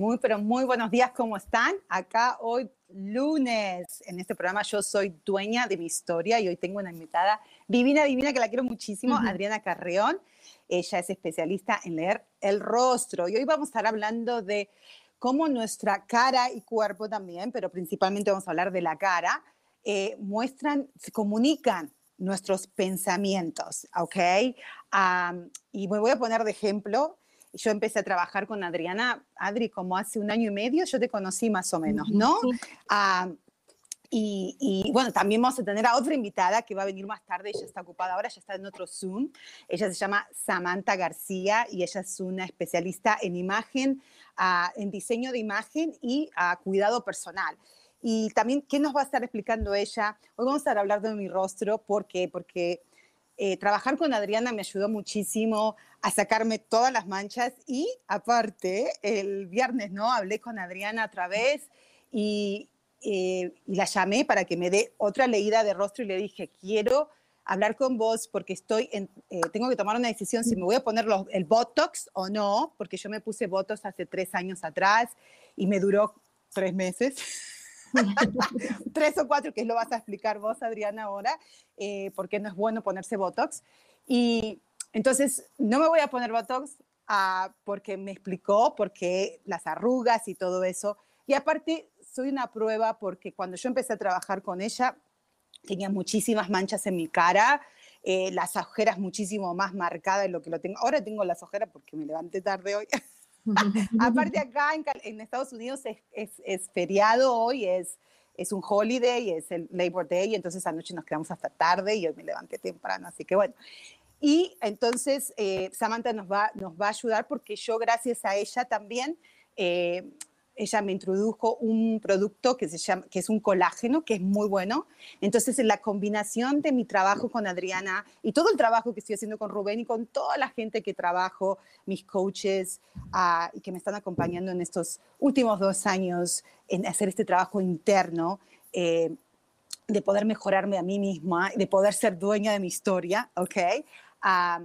Muy, pero muy buenos días, ¿cómo están? Acá hoy lunes, en este programa yo soy dueña de mi historia y hoy tengo una invitada divina, divina, que la quiero muchísimo, Adriana Carreón. Ella es especialista en leer el rostro y hoy vamos a estar hablando de cómo nuestra cara y cuerpo también, pero principalmente vamos a hablar de la cara, eh, muestran, se comunican nuestros pensamientos, ¿ok? y me voy a poner de ejemplo yo empecé a trabajar con Adriana, Adri, como hace un año y medio, yo te conocí más o menos, ¿no? Ah, y, bueno, también vamos a tener a otra invitada que va a venir más tarde, ella está ocupada ahora, ya está en otro Zoom. Ella se llama Samantha García y ella es una especialista en imagen, ah, en diseño de imagen y uh, cuidado personal. Y también, ¿qué nos va a estar explicando ella? Hoy vamos a estar hablando de mi rostro, ¿por qué? Porque eh, trabajar con Adriana me ayudó muchísimo a sacarme todas las manchas y aparte, el viernes, ¿no? Hablé con Adriana otra vez y, eh, la llamé para que me dé otra leída de rostro y le dije, quiero hablar con vos porque estoy en, eh, tengo que tomar una decisión si me voy a poner el Botox o no, porque yo me puse Botox hace tres años atrás y me duró tres meses. tres o cuatro, que lo vas a explicar vos, Adriana, ahora, eh, porque no es bueno ponerse Botox. Y entonces, no me voy a poner Botox ah, porque me explicó, porque las arrugas y todo eso. Y aparte, soy una prueba porque cuando yo empecé a trabajar con ella, tenía muchísimas manchas en mi cara, eh, las ojeras muchísimo más marcadas de lo que lo tengo. Ahora tengo las ojeras porque me levanté tarde hoy. Aparte acá en, Estados Unidos es, feriado hoy, es, es un holiday, es el Labor Day, entonces anoche nos quedamos hasta tarde y hoy me levanté temprano, así que bueno. Y entonces eh, Samantha nos va, nos va a ayudar porque yo gracias a ella también eh, ella me introdujo un producto que, se llama, que es un colágeno, que es muy bueno. Entonces, en la combinación de mi trabajo con Adriana y todo el trabajo que estoy haciendo con Rubén y con toda la gente que trabajo, mis coaches ah, y que me están acompañando en estos últimos dos años en hacer este trabajo interno, eh, de poder mejorarme a mí misma, de poder ser dueña de mi historia, ¿ok? Ah,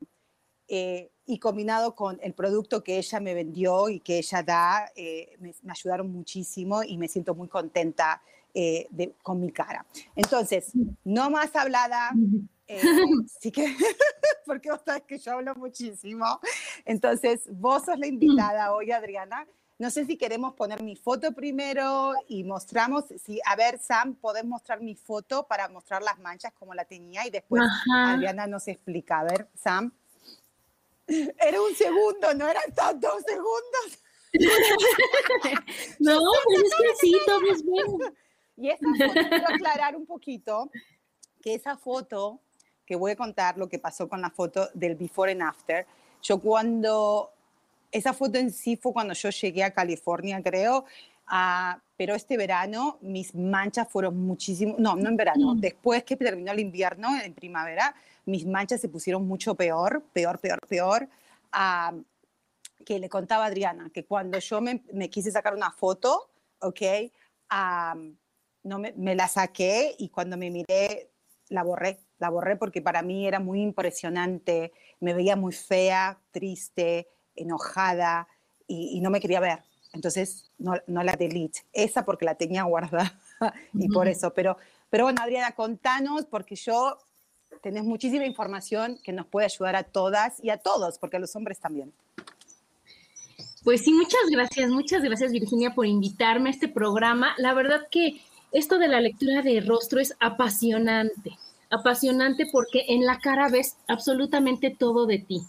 eh, y combinado con el producto que ella me vendió y que ella da, eh, me, ayudaron muchísimo y me siento muy contenta eh, de, con mi cara. Entonces, no más hablada, eh, sí que, porque vos sabes que yo hablo muchísimo. Entonces, vos sos la invitada hoy, Adriana. No sé si queremos poner mi foto primero y mostramos, si, a ver, Sam, podés mostrar mi foto para mostrar las manchas como la tenía y después Adriana nos explica. A ver, Sam. Era un segundo, no eran tantos segundos. no, pues es que sí, todo es bueno. Y esa foto, quiero aclarar un poquito que esa foto, que voy a contar lo que pasó con la foto del before and after, yo cuando, esa foto en sí fue cuando yo llegué a California, creo, uh, pero este verano mis manchas fueron muchísimo, no, no en verano, mm. después que terminó el invierno, en primavera, mis manchas se pusieron mucho peor, peor, peor, peor. que le contaba a Adriana, que cuando yo me, quise sacar una foto, ¿ok? no me, me, la saqué y cuando me miré, la borré, la borré porque para mí era muy impresionante, me veía muy fea, triste, enojada y, no me quería ver. Entonces no, no, la delete. Esa porque la tenía guardada y por eso. Pero, pero bueno, Adriana, contanos, porque yo tenés muchísima información que nos puede ayudar a todas y a todos, porque a los hombres también. Pues sí, muchas gracias, muchas gracias Virginia por invitarme a este programa. La verdad que esto de la lectura de rostro es apasionante, apasionante porque en la cara ves absolutamente todo de ti.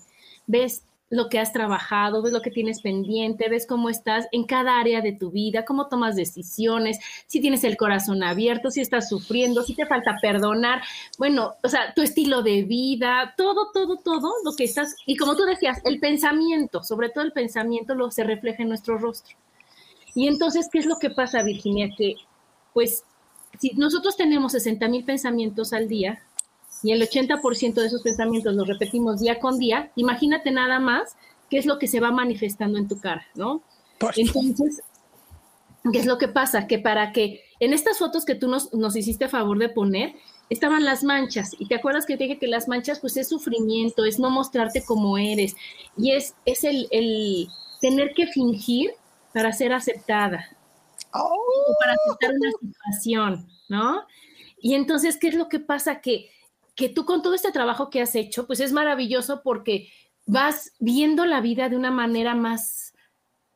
Ves lo que has trabajado, ves lo que tienes pendiente, ves cómo estás en cada área de tu vida, cómo tomas decisiones, si tienes el corazón abierto, si estás sufriendo, si te falta perdonar, bueno, o sea, tu estilo de vida, todo, todo, todo lo que estás, y como tú decías, el pensamiento, sobre todo el pensamiento lo se refleja en nuestro rostro. Y entonces, ¿qué es lo que pasa, Virginia? Que, pues, si nosotros tenemos 60 mil pensamientos al día, y el 80% de esos pensamientos los repetimos día con día, imagínate nada más qué es lo que se va manifestando en tu cara, ¿no? Entonces, ¿qué es lo que pasa? Que para que en estas fotos que tú nos, nos hiciste favor de poner, estaban las manchas. Y te acuerdas que te dije que las manchas, pues es sufrimiento, es no mostrarte como eres. Y es, es el, el tener que fingir para ser aceptada. O para aceptar una situación, ¿no? Y entonces, ¿qué es lo que pasa? Que que tú con todo este trabajo que has hecho, pues es maravilloso porque vas viendo la vida de una manera más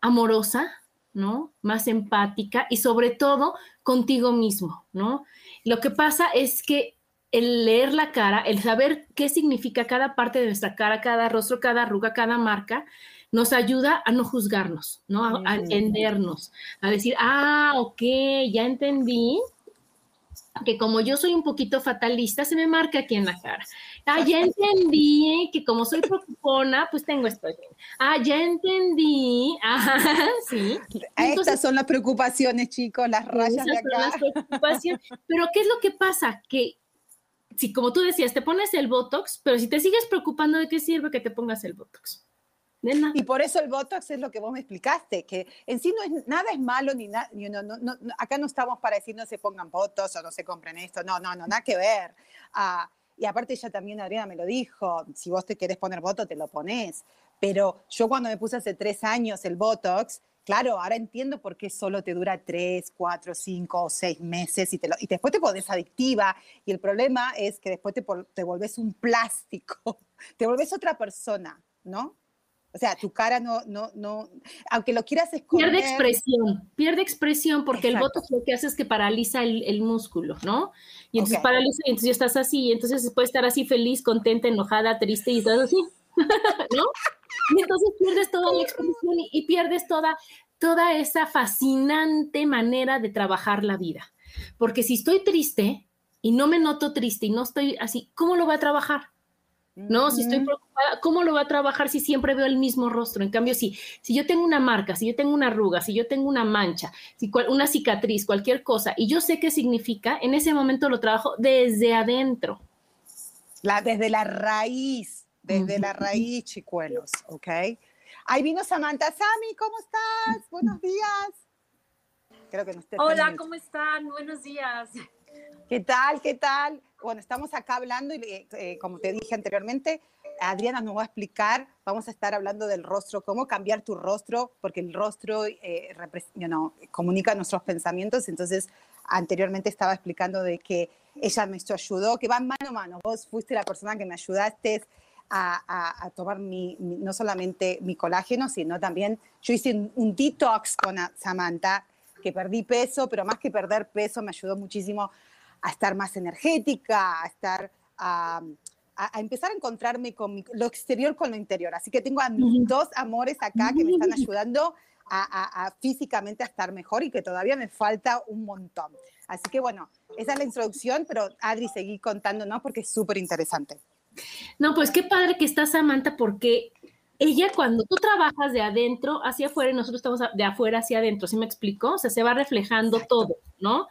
amorosa, ¿no? Más empática y sobre todo contigo mismo, ¿no? Lo que pasa es que el leer la cara, el saber qué significa cada parte de nuestra cara, cada rostro, cada arruga, cada marca, nos ayuda a no juzgarnos, ¿no? A, a entendernos, a decir, ah, ok, ya entendí que como yo soy un poquito fatalista, se me marca aquí en la cara. Ah, ya entendí que como soy preocupona, pues tengo esto. Ah, ya entendí. Ah, sí. Estas son las preocupaciones, chicos, las rayas de acá. Pero ¿qué es lo que pasa? Que si como tú decías, te pones el Botox, pero si te sigues preocupando, ¿de qué sirve que te pongas el Botox? Y por eso el Botox es lo que vos me explicaste, que en sí no es, nada es malo, ni nada, no, acá no estamos para decir no se pongan Botox o no se compren esto, no, no, no, nada que ver. Ah, y aparte ella también, Adriana, me lo dijo, si vos te querés poner Botox, te lo pones. Pero yo cuando me puse hace tres años el Botox, claro, ahora entiendo por qué solo te dura tres, cuatro, cinco o seis meses y, te y después te pones adictiva. Y el problema es que después te, te volvés un plástico, te volvés otra persona, ¿no? O sea, tu cara no, no, no, aunque lo quieras esconder. Pierde expresión, pierde expresión porque el botox lo que hace es que paraliza el, músculo, ¿no? Y entonces paraliza y entonces ya estás así, y entonces puedes estar así feliz, contenta, enojada, triste y estás así, ¿no? Y entonces pierdes toda la expresión y, y pierdes toda, toda esa fascinante manera de trabajar la vida. Porque si estoy triste y no me noto triste y no estoy así, ¿cómo lo voy a trabajar? ¿No? Si estoy preocupada, ¿cómo lo va a trabajar si siempre veo el mismo rostro? En cambio, si, si yo tengo una marca, si yo tengo una arruga, si yo tengo una mancha, si una cicatriz, cualquier cosa, y yo sé qué significa, en ese momento lo trabajo desde adentro. La, desde la raíz, desde la raíz, chicuelos, ¿ok? Ahí vino Samantha. Sami, ¿cómo estás? Buenos días. Creo que no Hola, ¿cómo están? Buenos días. ¿Qué tal? ¿Qué tal? bueno, estamos acá hablando y eh, como te dije anteriormente, Adriana nos va a explicar, vamos a estar hablando del rostro, cómo cambiar tu rostro, porque el rostro eh, comunica nuestros pensamientos, entonces anteriormente estaba explicando de que ella me ayudó, que va mano a mano, vos fuiste la persona que me ayudaste a, tomar mi, no solamente mi colágeno, sino también yo hice un, un detox con Samantha, que perdí peso, pero más que perder peso me ayudó muchísimo a estar más energética, a estar... a, empezar a encontrarme con lo exterior con lo interior. Así que tengo a mis dos amores acá que me están ayudando a, físicamente a estar mejor y que todavía me falta un montón. Así que bueno, esa es la introducción, pero Adri, seguí contándonos porque es súper interesante. No, pues qué padre que está Samantha porque ella cuando tú trabajas de adentro hacia afuera y nosotros estamos de afuera hacia adentro, ¿sí me explico? O sea, se va reflejando todo, ¿no?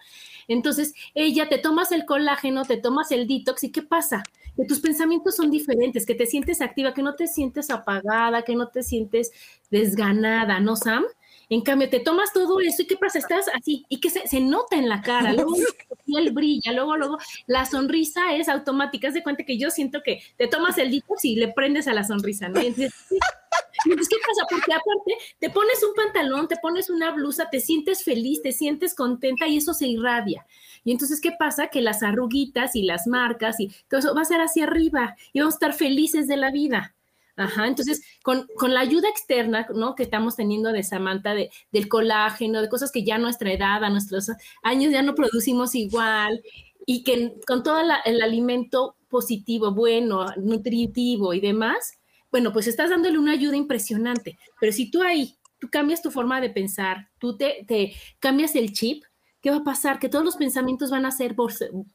Entonces, ella te tomas el colágeno, te tomas el detox y ¿qué pasa? Que tus pensamientos son diferentes, que te sientes activa, que no te sientes apagada, que no te sientes desganada, ¿no, Sam? En cambio, te tomas todo eso y ¿qué pasa? Estás así y que se, nota en la cara, luego la piel brilla, luego, luego la sonrisa es automática. Haz de cuenta que yo siento que te tomas el detox y le prendes a la sonrisa, ¿no? Entonces, ¿qué pasa? Porque aparte te pones un pantalón, te pones una blusa, te sientes feliz, te sientes contenta y eso se irradia. Y entonces, ¿qué pasa? Que las arruguitas y las marcas y todo eso va a ser hacia arriba y vamos a estar felices de la vida. Ajá, entonces con, con, la ayuda externa, ¿no? Que estamos teniendo de Samantha, de, del colágeno, de cosas que ya nuestra edad, a nuestros años ya no producimos igual, y que con todo el alimento positivo, bueno, nutritivo y demás, bueno, pues estás dándole una ayuda impresionante. Pero si tú ahí, tú cambias tu forma de pensar, tú te, te cambias el chip, ¿qué va a pasar? Que todos los pensamientos van a ser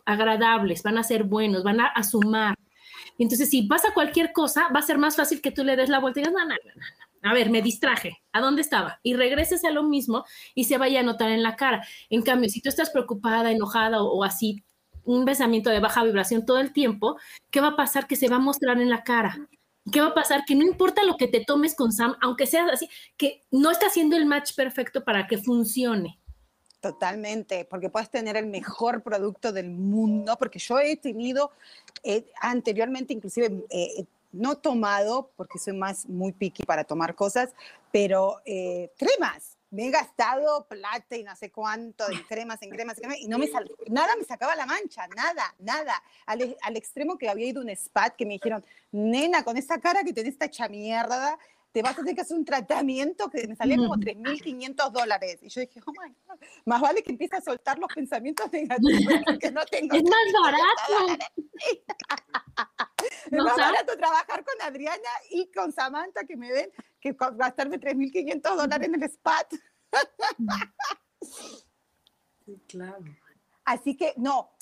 agradables, van a ser buenos, van a sumar entonces, si pasa cualquier cosa, va a ser más fácil que tú le des la vuelta y digas, no, no, no, no. A ver, me distraje. ¿A dónde estaba? Y regreses a lo mismo y se vaya a notar en la cara. En cambio, si tú estás preocupada, enojada o, así, un pensamiento de baja vibración todo el tiempo, ¿qué va a pasar? Que se va a mostrar en la cara. ¿Qué va a pasar? Que no importa lo que te tomes con Sam, aunque sea así, que no está haciendo el match perfecto para que funcione. Totalmente, porque puedes tener el mejor producto del mundo, porque yo he tenido eh, anteriormente, inclusive, eh, no tomado, porque soy más muy picky para tomar cosas, pero eh, cremas. Me he gastado plata y no sé cuánto en cremas, en cremas y no me sal, nada me sacaba la mancha, nada, nada. Al, al, extremo que había ido un spa que me dijeron, nena, con esa cara que tenés esta hecha mierda, te vas a tener que hacer un tratamiento que me salía como 3.500 dólares. Y yo dije, oh my God, más vale que empiece a soltar los pensamientos negativos que no tengo. Es más barato. es más barato trabajar con Adriana y con Samantha que me ven que gastarme 3.500 dólares en el SPAT. sí, claro. Así que, no,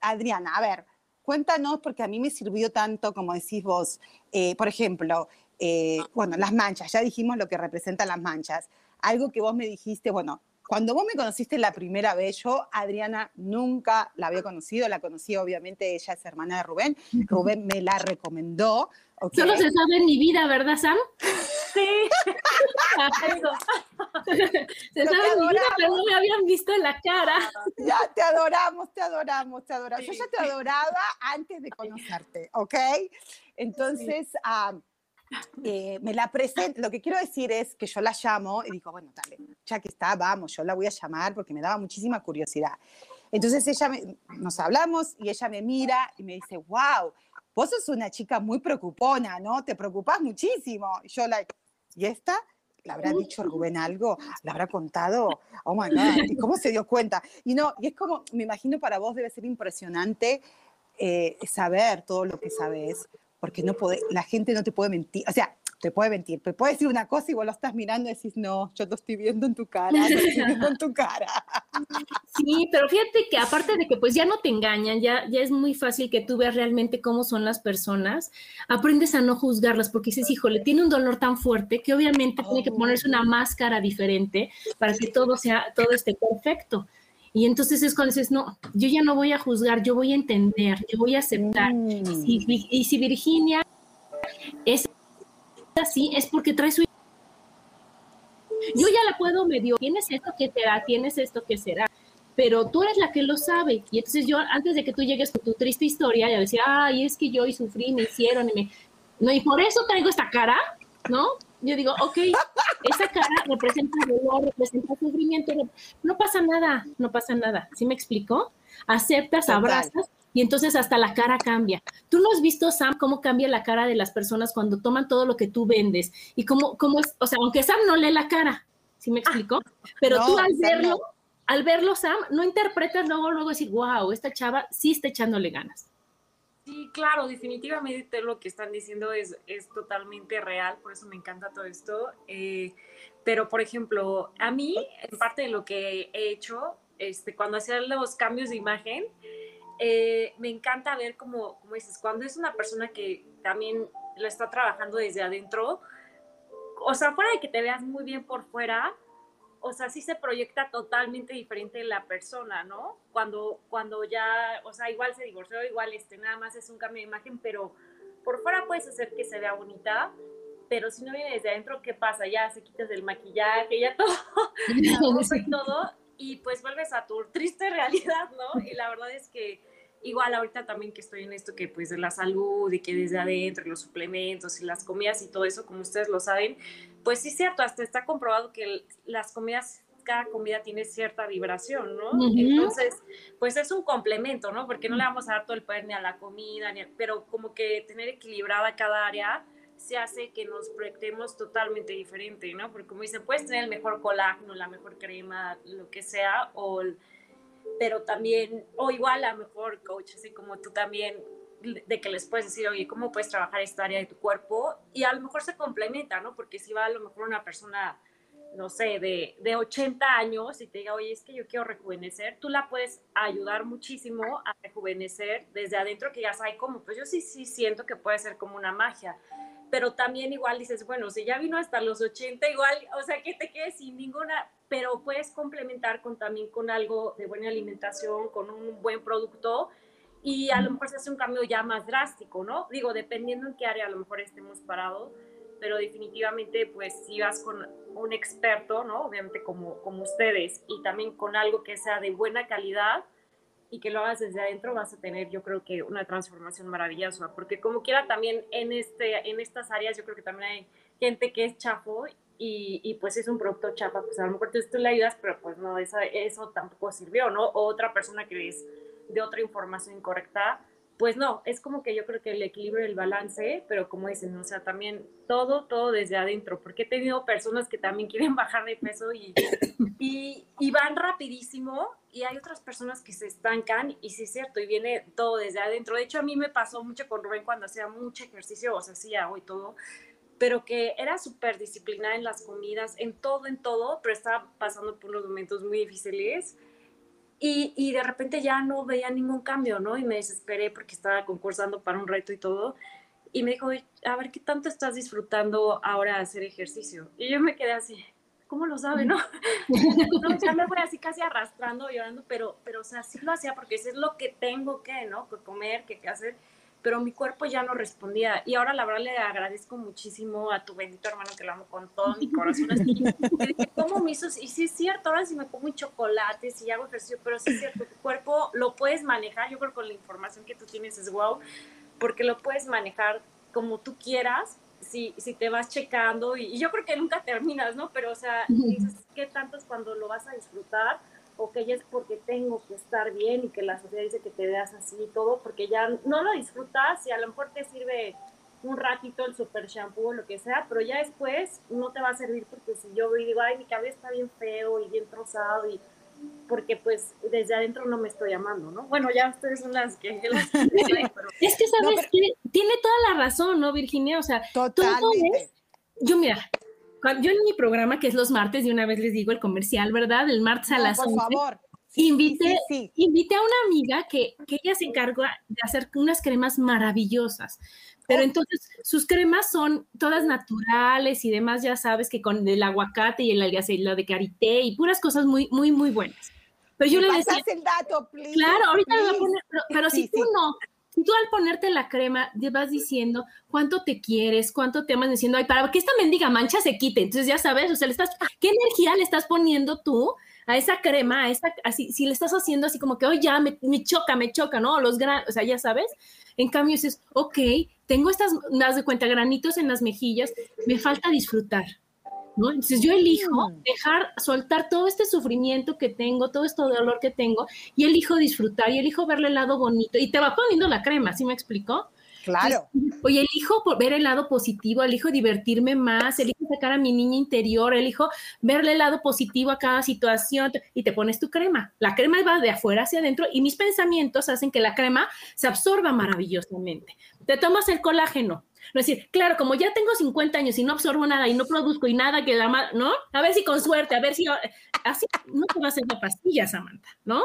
Adriana, a ver, cuéntanos, porque a mí me sirvió tanto, como decís vos, eh, por ejemplo, eh, bueno, las manchas, ya dijimos lo que representan las manchas. Algo que vos me dijiste, bueno, cuando vos me conociste la primera vez, yo, Adriana, nunca la había conocido, la conocí obviamente, ella es hermana de Rubén, Rubén me la recomendó. Solo se sabe en mi vida, ¿verdad, Sam? Sí. se sabe en mi vida, pero no me habían visto en la cara. Ya, te adoramos, te adoramos, te adoramos. yo ya te adoraba antes de conocerte, ¿ok? Entonces, eh, me la presento, lo que quiero decir es que yo la llamo y digo, bueno, dale, ya que está, vamos, yo la voy a llamar porque me daba muchísima curiosidad. Entonces ella nos hablamos y ella me mira y me dice, wow, vos sos una chica muy preocupona, ¿no? Te preocupas muchísimo. Y yo la, ¿y esta? ¿Le habrá dicho Rubén algo? ¿Le habrá contado? Oh my God, ¿y cómo se dio cuenta? Y no, y es como, me imagino para vos debe ser impresionante eh, saber todo lo que sabes, porque no puede, la gente no te puede mentir, o sea, te puede mentir, te puede decir una cosa y vos lo estás mirando y decís, no, yo lo estoy viendo en tu cara, lo estoy viendo en tu cara. Sí, pero fíjate que aparte de que pues ya no te engañan, ya, ya es muy fácil que tú veas realmente cómo son las personas, aprendes a no juzgarlas porque dices, híjole, tiene un dolor tan fuerte que obviamente tiene que ponerse una máscara diferente para que todo sea, todo esté perfecto. Y entonces es cuando dices, no, yo ya no voy a juzgar, yo voy a entender, yo voy a aceptar. Y, si, Virginia es así, es porque trae su... Yo ya la puedo medio, tienes esto que será, tienes esto que será, pero tú eres la que lo sabe. Y entonces yo, antes de que tú llegues con tu triste historia, ya decía, ay, es que yo y sufrí, me hicieron, y me... No, y por eso traigo esta cara, ¿no? Yo digo, ok, esa cara representa dolor, representa sufrimiento, no pasa nada, no pasa nada. ¿Sí me explicó? Aceptas, abrazas y entonces hasta la cara cambia. Tú no has visto, Sam, cómo cambia la cara de las personas cuando toman todo lo que tú vendes y cómo, cómo es, o sea, aunque Sam no lee la cara, ¿sí me explicó? Pero tú al verlo, al verlo, Sam, no interpretas luego, luego decir, wow, esta chava sí está echándole ganas. Sí, claro, definitivamente lo que están diciendo es, es totalmente real, por eso me encanta todo esto. Eh, pero, por ejemplo, a mí, en parte de lo que he hecho, este, cuando hacía los cambios de imagen, eh, me encanta ver como, como dices, cuando es una persona que también lo está trabajando desde adentro, o sea, fuera de que te veas muy bien por fuera, o sea, sí se proyecta totalmente diferente la persona, ¿no? Cuando, cuando ya, o sea, igual se divorció, igual este, nada más es un cambio de imagen, pero por fuera puedes hacer que se vea bonita, pero si no viene desde adentro, ¿qué pasa? Ya se quitas el maquillaje, ya todo, y todo, y pues vuelves a tu triste realidad, ¿no? Y la verdad es que igual ahorita también que estoy en esto que pues de la salud y que desde adentro los suplementos y las comidas y todo eso, como ustedes lo saben, pues sí es cierto, hasta está comprobado que las comidas cada comida tiene cierta vibración, ¿no? Entonces, pues es un complemento, ¿no? Porque no le vamos a dar todo el poder ni a la comida, ni pero como que tener equilibrada cada área se hace que nos proyectemos totalmente diferente, ¿no? Porque como dicen, puedes tener el mejor colágeno, la mejor crema, lo que sea, o, pero también, o igual a mejor coach, así como tú también, de que les puedes decir, oye, ¿cómo puedes trabajar esta área de tu cuerpo? Y a lo mejor se complementa, ¿no? Porque si va a lo mejor una persona no sé, de, de 80 años y te diga, oye, es que yo quiero rejuvenecer, tú la puedes ayudar muchísimo a rejuvenecer desde adentro, que ya sabes cómo, pues yo sí, sí siento que puede ser como una magia, pero también igual dices, bueno, si ya vino hasta los 80, igual, o sea, que te quedes sin ninguna, pero puedes complementar con también con algo de buena alimentación, con un buen producto y a lo mejor se hace un cambio ya más drástico, ¿no? Digo, dependiendo en qué área a lo mejor estemos parados pero definitivamente pues si vas con un experto, ¿no? Obviamente como, como ustedes y también con algo que sea de buena calidad y que lo hagas desde adentro vas a tener yo creo que una transformación maravillosa, porque como quiera también en, este, en estas áreas yo creo que también hay gente que es chafo y, y pues es un producto chafa, pues a lo mejor tú le ayudas, pero pues no, eso, eso tampoco sirvió, ¿no? O otra persona que es de otra información incorrecta, pues no, es como que yo creo que el equilibrio, el balance, pero como dicen, o sea, también todo, todo desde adentro, porque he tenido personas que también quieren bajar de peso y, y, van rapidísimo y hay otras personas que se estancan y sí es cierto, y viene todo desde adentro. De hecho, a mí me pasó mucho con Rubén cuando hacía mucho ejercicio, o sea, hacía hoy todo, pero que era súper disciplinada en las comidas, en todo, en todo, pero estaba pasando por unos momentos muy difíciles y, y, de repente ya no veía ningún cambio, ¿no? Y me desesperé porque estaba concursando para un reto y todo. Y me dijo, a ver, ¿qué tanto estás disfrutando ahora hacer ejercicio? Y yo me quedé así, ¿cómo lo sabe, no? no ya me fui así casi arrastrando, llorando, pero, pero, o sea, sí lo hacía porque eso es lo que tengo que, ¿no? Que comer, que, que hacer pero mi cuerpo ya no respondía. Y ahora la verdad le agradezco muchísimo a tu bendito hermano que lo amo con todo mi corazón. ¿Cómo me hizo? Y sí es cierto, ahora sí me como chocolate, si hago ejercicio, pero sí es cierto, tu cuerpo lo puedes manejar. Yo creo que con la información que tú tienes es wow, porque lo puedes manejar como tú quieras. Si, si te vas checando y, yo creo que nunca terminas, ¿no? Pero, o sea, dices, ¿qué tanto es cuando lo vas a disfrutar? O que ya es porque tengo que estar bien y que la sociedad dice que te veas así y todo, porque ya no lo disfrutas y a lo mejor te sirve un ratito el super shampoo o lo que sea, pero ya después no te va a servir porque si yo digo, ay, mi cabello está bien feo y bien trozado y porque pues desde adentro no me estoy amando, ¿no? Bueno, ya ustedes son las que... Es que sabes que tiene toda la razón, ¿no, Virginia? O sea, Totalmente. yo mira, yo en mi programa, que es los martes, y una vez les digo el comercial, ¿verdad? El martes a las por favor. invité, a una amiga que, que ella se encarga de hacer unas cremas maravillosas. Pero oh. entonces sus cremas son todas naturales y demás, ya sabes que con el aguacate y el lo de karité y puras cosas muy, muy, muy buenas. Pero yo le decía. el dato, please, Claro, ahorita lo voy a poner, pero, si tú no, tú al ponerte la crema vas diciendo cuánto te quieres, cuánto te amas, diciendo, ay, para que esta mendiga mancha se quite. Entonces ya sabes, o sea, le estás, ¿qué energía le estás poniendo tú a esa crema, a esta, así, si le estás haciendo así como que, oye, ya me, choca, me choca, ¿no? Los gran, o sea, ya sabes. En cambio dices, ok, tengo estas, das de cuenta, granitos en las mejillas, me falta disfrutar entonces yo elijo mm. dejar, soltar todo este sufrimiento que tengo, todo este dolor que tengo, y elijo disfrutar, y elijo verle el lado bonito, y te va poniendo la crema, ¿sí me explicó? Claro. oye, elijo ver el lado positivo, elijo divertirme más, elijo sacar a mi niña interior, elijo verle el lado positivo a cada situación y te pones tu crema. La crema va de afuera hacia adentro y mis pensamientos hacen que la crema se absorba maravillosamente. Te tomas el colágeno, no es decir, claro, como ya tengo 50 años y no absorbo nada y no produzco y nada que la ¿no? A ver si con suerte, a ver si así no te va a hacer la pastilla, Samantha, ¿no?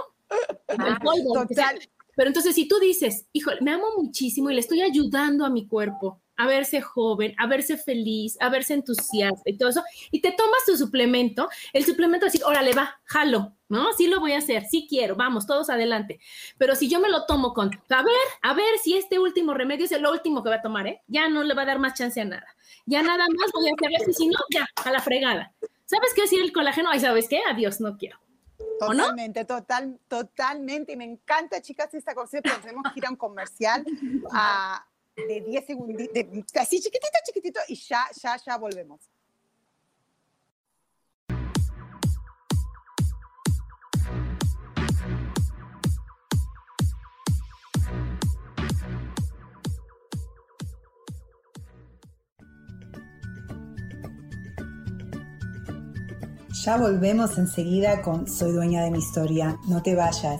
Ah, total. Pero entonces, si tú dices, híjole, me amo muchísimo y le estoy ayudando a mi cuerpo a verse joven, a verse feliz, a verse entusiasta y todo eso, y te tomas tu suplemento, el suplemento decir, órale, va, jalo, ¿no? Sí lo voy a hacer, sí quiero, vamos, todos adelante. Pero si yo me lo tomo con, a ver, a ver si este último remedio es el último que va a tomar, ¿eh? Ya no le va a dar más chance a nada. Ya nada más voy a hacer y si no, ya, a la fregada. ¿Sabes qué decir el colágeno? Ay, ¿sabes qué? Adiós, no quiero. Totalmente, total, totalmente. Y me encanta, chicas, esta cosa, pero tenemos que ir a un comercial a, de 10 segunditos, así chiquitito, chiquitito, y ya, ya, ya volvemos. Ya volvemos enseguida con Soy dueña de mi historia. No te vayas.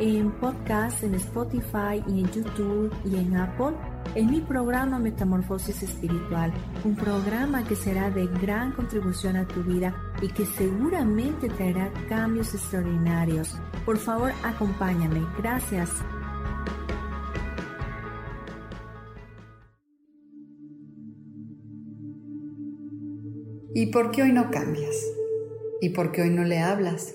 en podcast, en Spotify y en YouTube y en Apple en mi programa Metamorfosis Espiritual, un programa que será de gran contribución a tu vida y que seguramente traerá cambios extraordinarios. Por favor, acompáñame. Gracias. ¿Y por qué hoy no cambias? ¿Y por qué hoy no le hablas?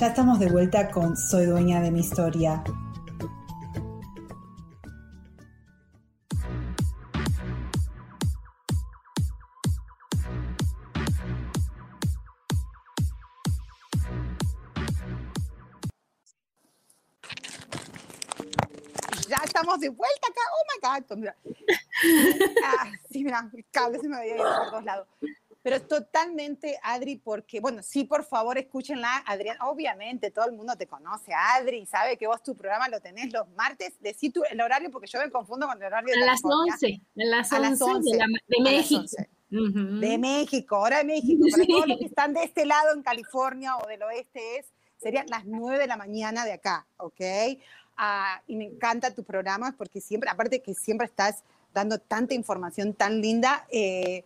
Ya estamos de vuelta con Soy dueña de mi historia. Ya estamos de vuelta acá. Oh my God. Ah, sí, mira, el cable se me había ido por dos lados. Pero totalmente Adri, porque, bueno, sí, por favor, escúchenla, Adrián. Obviamente, todo el mundo te conoce, Adri, sabe que vos tu programa lo tenés los martes. Decí tu, el horario, porque yo me confundo con el horario de A las 11, a las 11, de, México. De México, hora de México. Para todos los que están de este lado en California o del oeste es, serían las 9 de la mañana de acá, ¿ok? Ah, y me encanta tu programa porque siempre, aparte que siempre estás dando tanta información tan linda, eh,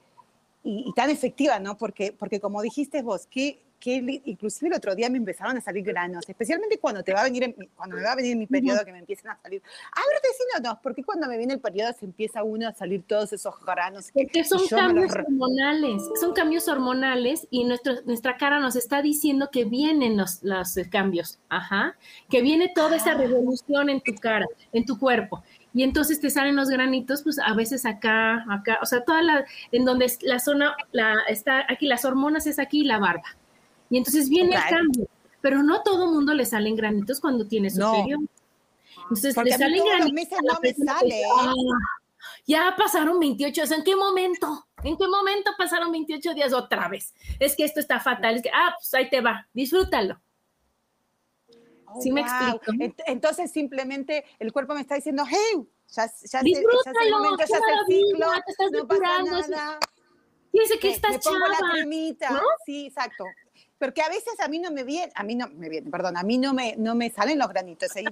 y, tan efectiva, ¿no? Porque, porque como dijiste vos, que, que inclusive el otro día me empezaron a salir granos, especialmente cuando te va a venir, cuando me va a venir mi periodo que me empiezan a salir. A ver, decime no, porque cuando me viene el periodo se empieza uno a salir todos esos granos. Porque son cambios hormonales, son cambios hormonales y nuestro, nuestra cara nos está diciendo que vienen los, los cambios, ajá, que viene toda esa ah. revolución en tu cara, en tu cuerpo y entonces te salen los granitos, pues a veces acá, acá, o sea, toda la, en donde la zona, la, está aquí, las hormonas es aquí la barba. Y entonces viene el cambio, pero no todo mundo le salen granitos cuando tiene su periodo. Entonces le salen granitos. No me sale. Ah, ya pasaron 28 días. ¿En qué momento? ¿En qué momento pasaron 28 días otra vez? Es que esto está fatal. Es que, ah, pues ahí te va, disfrútalo. Oh, ¿Sí me explico? Entonces simplemente el cuerpo me está diciendo, hey, ya, ya, se, ya momento, ya el ciclo, te estás no pasa nada. Dice que estás me pongo la cremita. Sí, exacto. Porque a veces a mí no me viene, a mí no me viene, perdón, a mí no me, no me salen los granitos. Y,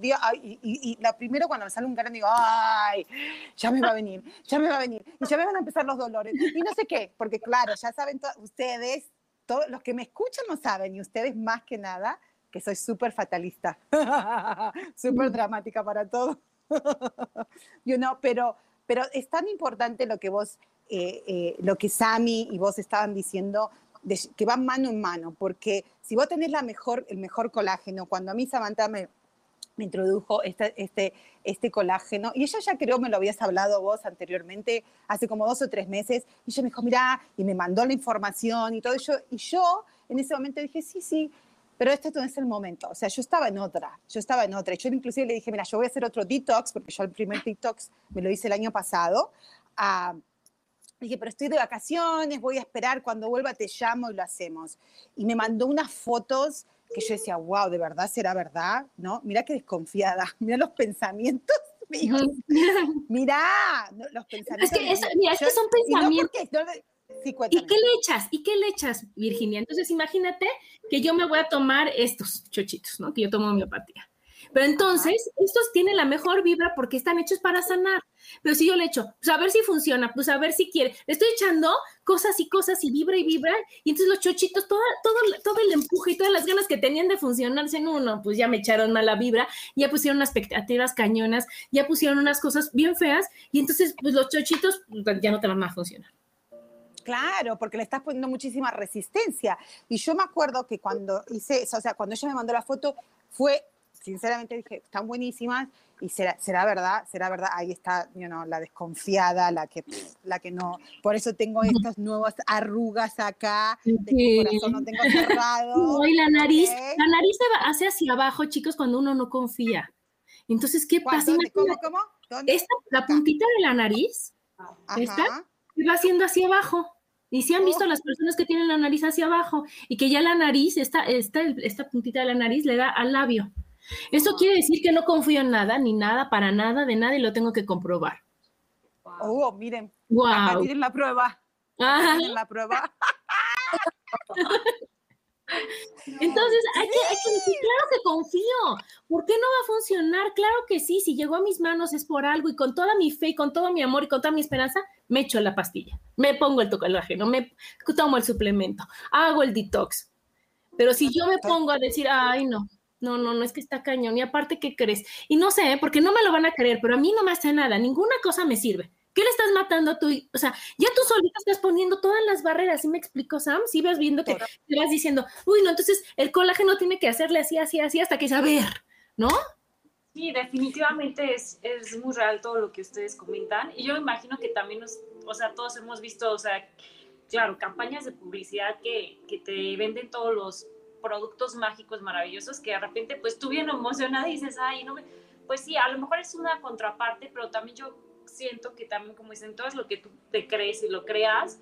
y, y, la primero cuando me sale un grano digo, ay, ya me va a venir, ya me va a venir. Y ya me van a empezar los dolores. Y no sé qué, porque claro, ya saben ustedes, todos los que me escuchan lo saben, y ustedes más que nada, que soy súper fatalista, súper mm. dramática para todo. you know, pero, pero es tan importante lo que vos, eh, eh, lo que Sami y vos estaban diciendo, que van mano en mano, porque si vos tenés la mejor, el mejor colágeno, cuando a mí Samantha me, me introdujo este, este, este colágeno, y ella ya creo me lo habías hablado vos anteriormente, hace como dos o tres meses, y ella me dijo, mira, y me mandó la información y todo, yo, y yo en ese momento dije, sí, sí, pero este no es el momento. O sea, yo estaba en otra, yo estaba en otra. Yo inclusive le dije, mira, yo voy a hacer otro detox, porque yo el primer detox me lo hice el año pasado. Ah, dije, pero estoy de vacaciones, voy a esperar, cuando vuelva te llamo y lo hacemos. Y me mandó unas fotos que yo decía, wow, ¿de verdad será verdad? ¿No? Mira qué desconfiada, mira los pensamientos. Mira, los pensamientos. Es que, mira, es que son pensamientos. ¿Y qué le echas? ¿Y qué le echas, Virginia? Entonces, imagínate que yo me voy a tomar estos chochitos, ¿no? Que yo tomo homeopatía. Pero entonces, estos tienen la mejor vibra porque están hechos para sanar. Pero si yo le echo, pues a ver si funciona, pues a ver si quiere. Le estoy echando cosas y cosas y vibra y vibra. Y entonces los chochitos, todo, todo, todo el empuje y todas las ganas que tenían de funcionar, dicen, no, no, pues ya me echaron mala vibra, ya pusieron unas expectativas cañonas, ya pusieron unas cosas bien feas. Y entonces, pues los chochitos pues, ya no te van a funcionar. Claro, porque le estás poniendo muchísima resistencia. Y yo me acuerdo que cuando hice eso, o sea, cuando ella me mandó la foto, fue, sinceramente dije, están buenísimas y será, será verdad, será verdad. Ahí está, you know, la desconfiada, la que, la que no. Por eso tengo estas nuevas arrugas acá, de que corazón no tengo cerrado. y la nariz, la nariz se hace hacia abajo, chicos, cuando uno no confía. Entonces, ¿qué pasa? ¿Cómo, cómo? Esta, la puntita de la nariz, Ajá y va haciendo hacia abajo. Y si han visto oh. las personas que tienen la nariz hacia abajo y que ya la nariz, esta, esta, esta puntita de la nariz le da al labio. Esto quiere decir que no confío en nada, ni nada, para nada, de nada y lo tengo que comprobar. Oh, miren. Wow. miren la prueba. Miren la prueba. Entonces, hay que, hay que, decir, claro que confío. ¿Por qué no va a funcionar? Claro que sí, si llegó a mis manos es por algo y con toda mi fe y con todo mi amor y con toda mi esperanza, me echo la pastilla, me pongo el colágeno, me tomo el suplemento, hago el detox. Pero si yo me pongo a decir, ay, no, no, no, no es que está cañón, y aparte, ¿qué crees? Y no sé, porque no me lo van a creer, pero a mí no me hace nada, ninguna cosa me sirve. ¿Qué le estás matando tú? O sea, ya tú solita estás poniendo todas las barreras, ¿sí me explico, Sam? Si vas viendo que te vas diciendo, uy, no, entonces el colágeno tiene que hacerle así, así, así, hasta que saber, ¿no? Sí, definitivamente es, es muy real todo lo que ustedes comentan. Y yo me imagino que también, nos, o sea, todos hemos visto, o sea, claro, campañas de publicidad que, que te venden todos los productos mágicos maravillosos que de repente, pues tú bien emocionada y dices, ay, no me... Pues sí, a lo mejor es una contraparte, pero también yo siento que también, como dicen, todo es lo que tú te crees y lo creas,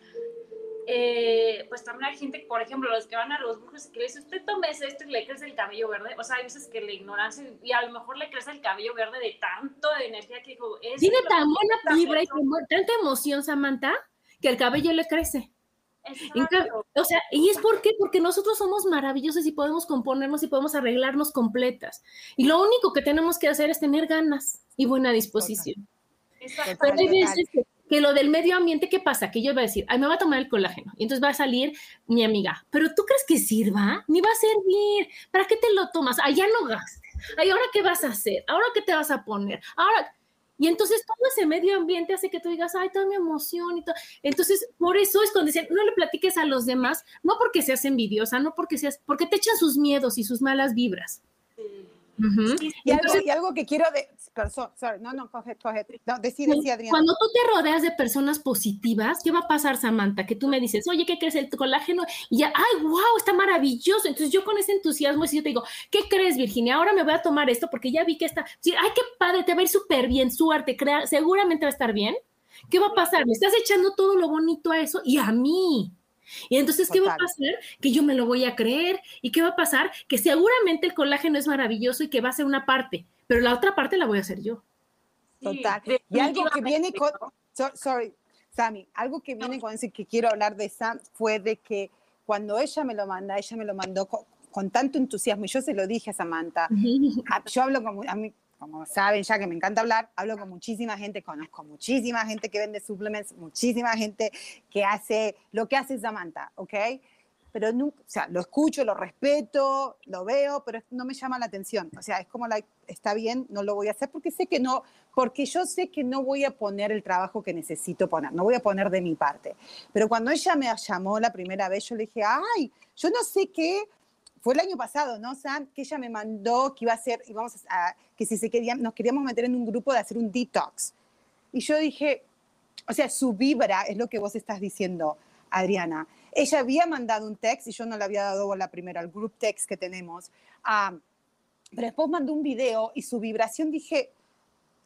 eh, pues también hay gente, por ejemplo, los que van a los brujos que le dicen, usted tome esto y le crece el cabello verde. O sea, hay veces que la ignorancia y a lo mejor le crece el cabello verde de tanto de energía que dijo, Tiene tan buena vibra y tanta emoción, Samantha, que el cabello le crece. O sea, ¿y es por qué? Porque nosotros somos maravillosos y podemos componernos y podemos arreglarnos completas. Y lo único que tenemos que hacer es tener ganas y buena disposición. Pero hay veces que que lo del medio ambiente, ¿qué pasa? Que yo voy a decir, ay, me va a tomar el colágeno. Y entonces va a salir mi amiga, pero ¿tú crees que sirva? Ni va a servir. ¿Para qué te lo tomas? Ay, ya no gastes. Ay, ¿ahora qué vas a hacer? ¿Ahora qué te vas a poner? Ahora... Y entonces todo ese medio ambiente hace que tú digas, ay, toda mi emoción y todo. Entonces, por eso es cuando dicen, no le platiques a los demás, no porque seas envidiosa, no porque seas, porque te echan sus miedos y sus malas vibras. Y, algo, que quiero de, sorry, no, no, coge, coge, no, decide, Adriana. Cuando tú te rodeas de personas positivas, ¿qué va a pasar, Samantha? Que tú me dices, oye, ¿qué crees el colágeno? Y ya, ay, wow, está maravilloso. Entonces yo con ese entusiasmo, si yo te digo, ¿qué crees, Virginia? Ahora me voy a tomar esto porque ya vi que está, ay, qué padre, te va a ir súper bien, suerte, crea, seguramente va a estar bien. ¿Qué va a pasar? Me estás echando todo lo bonito a eso y a mí. Y entonces, ¿qué va a pasar? Que yo me lo voy a creer. ¿Y qué va a pasar? Que seguramente el colágeno es maravilloso y que va a ser una parte, pero la otra parte la voy a hacer yo. Total. y algo que viene con... sorry, Sammy, algo que viene con ese que quiero hablar de Sam fue de que cuando ella me lo manda, ella me lo mandó con, tanto entusiasmo y yo se lo dije a Samantha. Ah, yo hablo con, a mí, como saben ya que me encanta hablar, hablo con muchísima gente, conozco muchísima gente que vende suplements, muchísima gente que hace lo que hace Samantha, ¿ok? Pero nunca, o sea, lo escucho, lo respeto, lo veo, pero no me llama la atención. O sea, es como, la, está bien, no lo voy a hacer porque sé que no, porque yo sé que no voy a poner el trabajo que necesito poner, no voy a poner de mi parte. Pero cuando ella me llamó la primera vez, yo le dije, ay, yo no sé qué, fue el año pasado, ¿no, Sam? Que ella me mandó que iba a hacer, íbamos a, que si se querían, nos queríamos meter en un grupo de hacer un detox. Y yo dije, o sea, su vibra es lo que vos estás diciendo, Adriana. ella había mandado un text y yo no le había dado la primera, el group text que tenemos. Ah, pero después mandó un video y su vibración dije,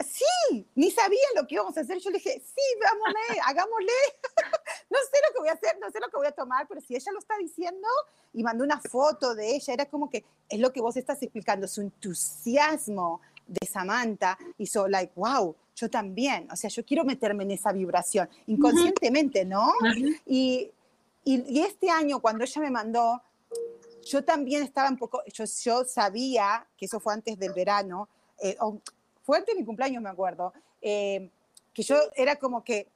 sí, ni sabía lo que íbamos a hacer. Yo le dije, sí, vámonos, hagámosle. no sé lo que voy a hacer, no sé lo que voy a tomar, pero si ella lo está diciendo y mandó una foto de ella, era como que es lo que vos estás explicando, su entusiasmo de Samantha hizo like, wow, yo también, o sea, yo quiero meterme en esa vibración, inconscientemente, ¿no? y, y, este año, cuando ella me mandó, yo también estaba un poco, yo, yo sabía que eso fue antes del verano, eh, fue antes de mi cumpleaños, me acuerdo, eh, que yo era como que,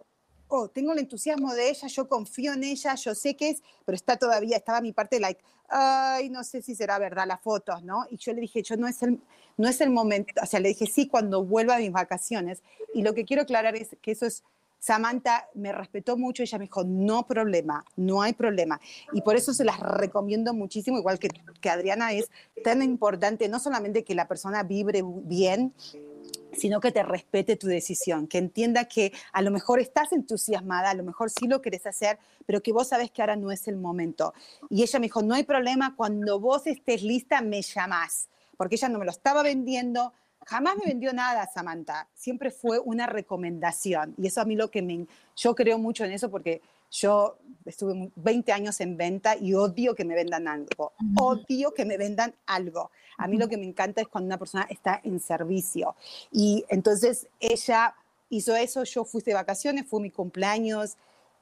oh, tengo el entusiasmo de ella, yo confío en ella, yo sé que es, pero está todavía, estaba mi parte like, ay, no sé si será verdad las fotos, ¿no? Y yo le dije, yo no es el, no es el momento, o sea, le dije, sí, cuando vuelva a mis vacaciones. Y lo que quiero aclarar es que eso es, Samantha me respetó mucho, ella me dijo, no problema, no hay problema. Y por eso se las recomiendo muchísimo, igual que, que Adriana, es tan importante no solamente que la persona vibre bien, sino que te respete tu decisión, que entienda que a lo mejor estás entusiasmada, a lo mejor sí lo querés hacer, pero que vos sabes que ahora no es el momento. Y ella me dijo, no hay problema, cuando vos estés lista me llamás, porque ella no me lo estaba vendiendo, jamás me vendió nada Samantha, siempre fue una recomendación. Y eso a mí lo que me, yo creo mucho en eso porque yo estuve 20 años en venta y odio que me vendan algo, odio que me vendan algo. A mí lo que me encanta es cuando una persona está en servicio. Y entonces ella hizo eso, yo fui de vacaciones, fue mi cumpleaños,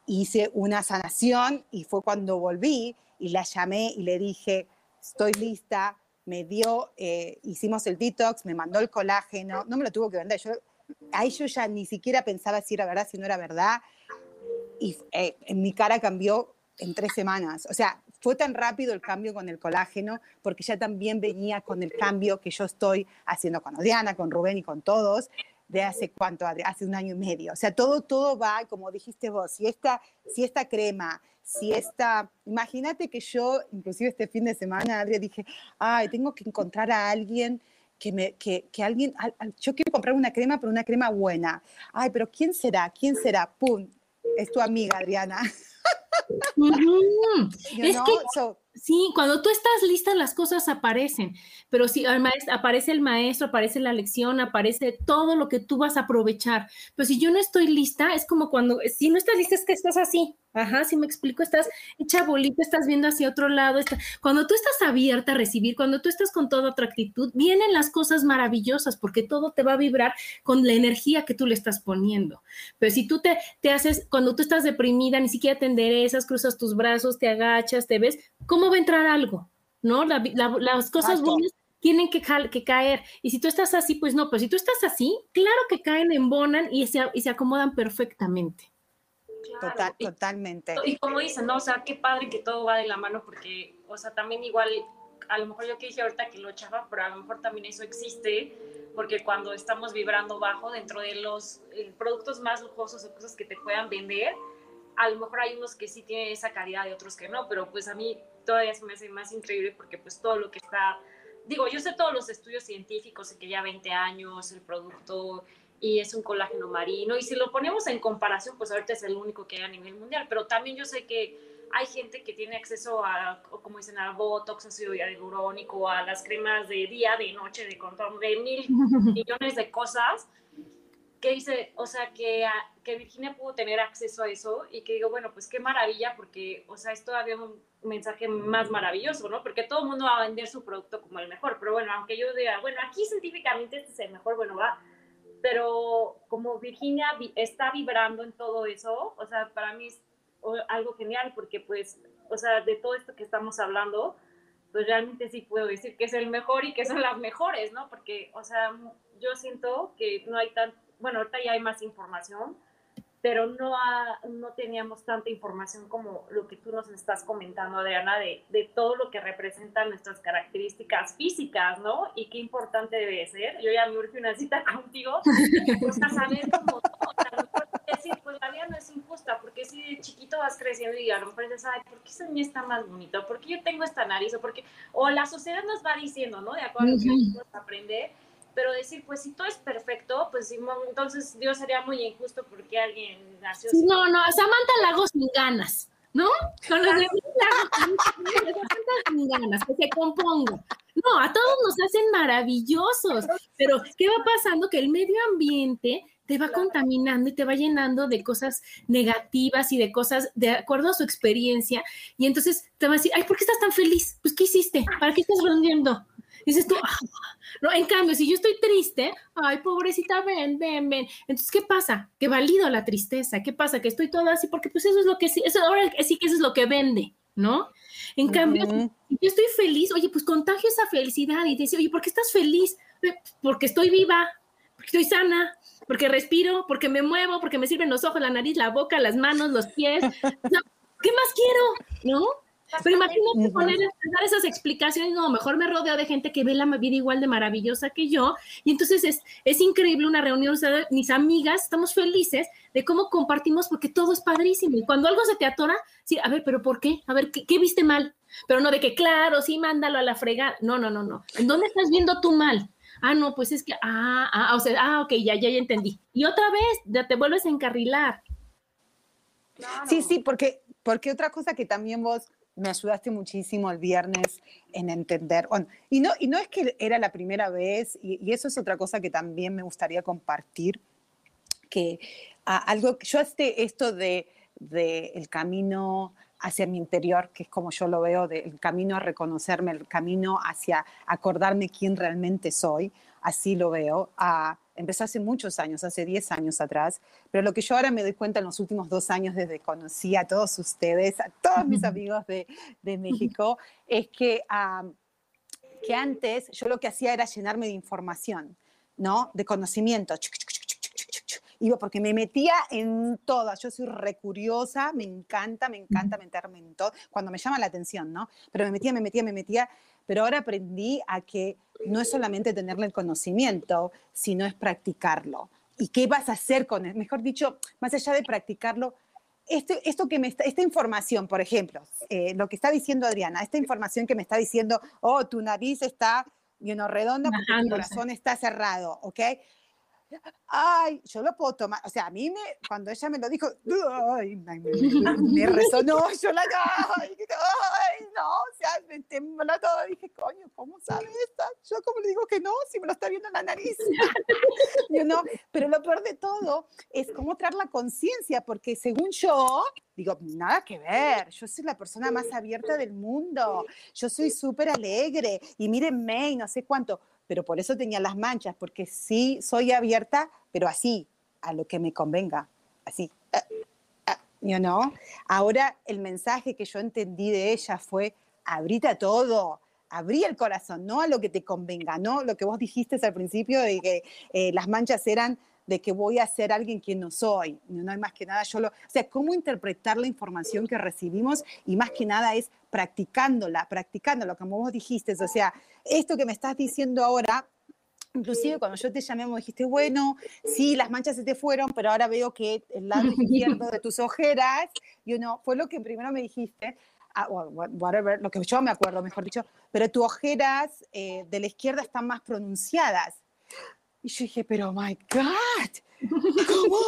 hice una sanación y fue cuando volví y la llamé y le dije, estoy lista, me dio, eh, hicimos el detox, me mandó el colágeno, no me lo tuvo que vender, yo, ahí yo ya ni siquiera pensaba si era verdad, si no era verdad, y eh, en mi cara cambió en tres semanas. O sea, fue tan rápido el cambio con el colágeno, porque ya también venía con el cambio que yo estoy haciendo con Adriana, con Rubén y con todos, de hace cuánto, hace un año y medio. O sea, todo, todo va, como dijiste vos, si esta, si esta crema, si esta, imagínate que yo, inclusive este fin de semana, Adriana, dije, ay, tengo que encontrar a alguien que, me, que, que alguien, yo quiero comprar una crema, pero una crema buena. Ay, pero ¿quién será? ¿Quién será? ¡Pum! Es tu amiga, Adriana. es que, sí, cuando tú estás lista, las cosas aparecen, pero si aparece el maestro, aparece la lección, aparece todo lo que tú vas a aprovechar. Pero si yo no estoy lista, es como cuando, si no estás lista, es que estás así, Ajá, si me explico, estás hecha bolita, estás viendo hacia otro lado. Cuando tú estás abierta a recibir, cuando tú estás con toda otra actitud, vienen las cosas maravillosas porque todo te va a vibrar con la energía que tú le estás poniendo. Pero si tú te, te haces, cuando tú estás deprimida, ni siquiera te enderezas, cruzas tus brazos, te agachas, te ves, ¿cómo va a entrar algo? ¿No? las cosas buenas tienen que, que, caer. Y si tú estás así, pues no, pero si tú estás así, claro que caen, embonan y se, y se acomodan perfectamente. Total, totalmente. Y como dicen, ¿no? O sea, qué padre que todo va de la mano porque, o sea, también igual, a lo mejor yo que dije ahorita que lo chafa, pero a lo mejor también eso existe porque cuando estamos vibrando bajo dentro de los eh, productos más lujosos o cosas que te puedan vender, a lo mejor hay unos que sí tienen esa calidad y otros que no, pero pues a mí todavía se me hace más increíble porque pues todo lo que está, digo, yo sé todos los estudios científicos, sé que ya 20 años el producto y es un colágeno marino. Y si lo ponemos en comparación, pues ahorita es el único que hay a nivel mundial, pero también yo sé que hay gente que tiene acceso a, como dicen, al Botox, ácido hialurónico, a las cremas de día, de noche, de control, de mil millones de cosas, que dice, o sea, que, que Virginia pudo tener acceso a eso y que digo, bueno, pues qué maravilla, porque, o sea, es todavía un mensaje más maravilloso, ¿no? Porque todo el mundo va a vender su producto como el mejor, pero bueno, aunque yo diga, bueno, aquí científicamente este es el mejor, bueno, va, pero como Virginia está vibrando en todo eso, o sea, para mí es algo genial porque pues, o sea, de todo esto que estamos hablando, pues realmente sí puedo decir que es el mejor y que son las mejores, ¿no? Porque, o sea, yo siento que no hay tan, bueno, ahorita ya hay más información, pero no, no teníamos tanta información como lo que tú nos estás comentando, Adriana, de, de, todo lo que representan nuestras características físicas, ¿no? Y qué importante debe ser. Yo ya me urge una cita contigo, pues a saber cómo, o sea, decir, pues la vida no es injusta, porque si de chiquito vas creciendo y a lo mejor dices, ay, ¿por qué ese niño está más bonito? ¿Por qué yo tengo esta nariz? O, porque, o la sociedad nos va diciendo, ¿no? De acuerdo a lo que vamos a aprender pero decir, pues si todo es perfecto, pues entonces Dios sería muy injusto porque alguien nació. No, no, Samantha la hago sin ganas. ¿no? Con los de ganas, que se componga. No, a todos nos hacen maravillosos, pero ¿qué va pasando? Que el medio ambiente te va contaminando y te va llenando de cosas negativas y de cosas de acuerdo a su experiencia. Y entonces te va a decir, ay, ¿por qué estás tan feliz? Pues, ¿qué hiciste? ¿Para qué estás rondiendo? Dices tú, ah". no, en cambio, si yo estoy triste, ay, pobrecita, ven, ven, ven. Entonces, ¿qué pasa? Que valido la tristeza. ¿Qué pasa? Que estoy toda así, porque pues eso es lo que sí, eso ahora sí que eso es lo que vende, ¿no? En cambio, si yo estoy feliz, oye, pues contagio esa felicidad y te dice, oye, ¿por qué estás feliz? Porque estoy viva, porque estoy sana, porque respiro, porque me muevo, porque me sirven los ojos, la nariz, la boca, las manos, los pies. ¿Qué más quiero? ¿No? Pero imagínate poner dar esas explicaciones, no, mejor me rodeo de gente que ve la vida igual de maravillosa que yo, y entonces es, es increíble una reunión, mis amigas, estamos felices de cómo compartimos porque todo es padrísimo, y cuando algo se te atora, sí, a ver, pero ¿por qué? A ver, ¿qué, qué viste mal? Pero no de que, claro, sí, mándalo a la fregada, no, no, no, no, ¿en dónde estás viendo tú mal? ah, no, pues es que, ah, ah, o sea, ah, ok, ya, ya, ya entendí. Y otra vez, ya te vuelves a encarrilar. Sí, sí, porque, porque otra cosa que también vos me ayudaste muchísimo el viernes en entender, bueno, y, no, y no es que era la primera vez, y, eso es otra cosa que también me gustaría compartir, que ah, algo, yo este, esto de, de el camino hacia mi interior, que es como yo lo veo, del camino a reconocerme, el camino hacia acordarme quién realmente soy, así lo veo. Ah, empezó hace muchos años, hace 10 años atrás, pero lo que yo ahora me doy cuenta en los últimos dos años desde que conocí a todos ustedes, a todos mis amigos de, de México, es que, que antes yo lo que hacía era llenarme de información, ¿no? De conocimiento iba porque me metía en todas. Yo soy recuriosa, me encanta, me encanta meterme en todo, cuando me llama la atención, ¿no? Pero me metía, me metía, me metía. Pero ahora aprendí a que no es solamente tenerle el conocimiento, sino es practicarlo. ¿Y qué vas a hacer con él? Mejor dicho, más allá de practicarlo, este, esto que me está, esta información, por ejemplo, eh, lo que está diciendo Adriana, esta información que me está diciendo, oh, tu nariz está you know, redonda porque tu corazón está cerrado, ¿ok? Ay, yo lo puedo tomar. O sea, a mí me, cuando ella me lo dijo, ay, me, resonó, yo la, ay, ay, no, o sea, me tembló todo. Dije, coño, ¿cómo sabe esta? Yo como le digo que no, si me lo está viendo en la nariz. you know? Pero lo peor de todo es cómo traer la conciencia, porque según yo, digo, nada que ver, yo soy la persona más abierta del mundo, yo soy súper alegre y mírenme y no sé cuánto pero por eso tenía las manchas, porque sí soy abierta, pero así, a lo que me convenga, así. Uh, you know? Ahora el mensaje que yo entendí de ella fue, abrite a todo, abrí el corazón, no a lo que te convenga, no lo que vos dijiste al principio de que eh, las manchas eran de que voy a ser alguien que no soy. No hay más que nada, yo lo, o sea, cómo interpretar la información que recibimos y más que nada es practicándola, practicándola, como vos dijiste. O sea, esto que me estás diciendo ahora, Inclusive cuando yo te llamé me dijiste, bueno, sí, las manchas se te fueron, pero ahora veo que el lado izquierdo de tus ojeras, you know, fue lo que primero me dijiste, ah, whatever, lo que yo me acuerdo, mejor dicho, pero tus ojeras eh, de la izquierda están más pronunciadas. Y yo dije, pero my God, ¿cómo?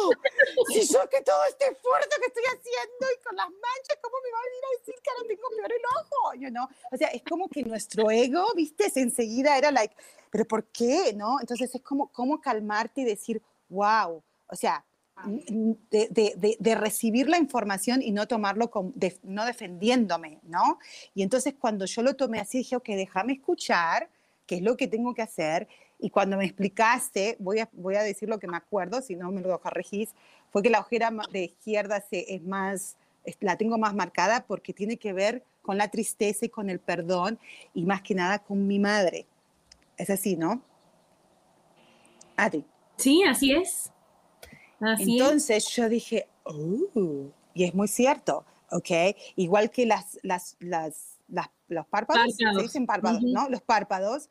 Si yo que todo este esfuerzo que estoy haciendo y con las manchas, ¿cómo me va a venir a decir que ahora tengo peor el ojo? You know? O sea, es como que nuestro ego, viste, enseguida era like, pero ¿por qué? ¿No? Entonces es como, cómo calmarte y decir, wow, o sea, de, de, de, recibir la información y no tomarlo como no defendiéndome, ¿no? Y entonces cuando yo lo tomé así, dije, ok, déjame escuchar, qué es lo que tengo que hacer, y cuando me explicaste, voy a, voy a decir lo que me acuerdo, si no me lo corregís, fue que la ojera de izquierda se, es más, la tengo más marcada porque tiene que ver con la tristeza y con el perdón y más que nada con mi madre. Es así, ¿no? Adri. Sí, así es. Entonces yo dije, oh, y es muy cierto, ¿ok? Igual que las, las, las, los párpados, se dicen párpados, ¿no? Los párpados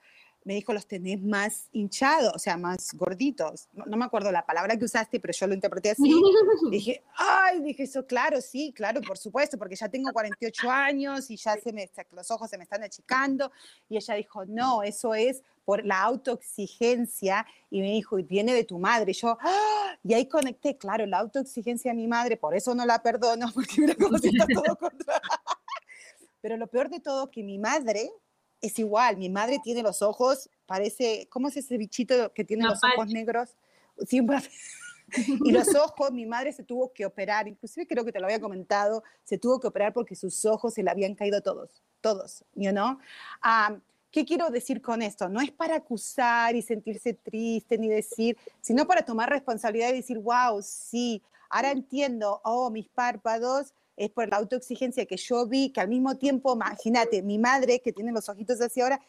me dijo, los tenés más hinchados, o sea, más gorditos. No, me acuerdo la palabra que usaste, pero yo lo interpreté así. dije, ay, dije eso, claro, sí, claro, por supuesto, porque ya tengo 48 años y ya se me, los ojos se me están achicando. Y ella dijo, no, eso es por la autoexigencia. Y me dijo, y viene de tu madre. Y yo, ¡Ah! y ahí conecté, claro, la autoexigencia de mi madre, por eso no la perdono, porque mira cómo está todo contra... Pero lo peor de todo, que mi madre es igual, mi madre tiene los ojos, parece, ¿cómo es ese bichito que tiene los ojos negros? Siempre. y los ojos, mi madre se tuvo que operar, inclusive creo que te lo había comentado, se tuvo que operar porque sus ojos se le habían caído todos, todos, you know? ¿Qué quiero decir con esto? No es para acusar y sentirse triste ni decir, sino para tomar responsabilidad y decir, wow, sí, ahora entiendo, oh, mis párpados es por la autoexigencia que yo vi, que al mismo tiempo, imagínate, mi madre, que tiene los ojitos así ahora,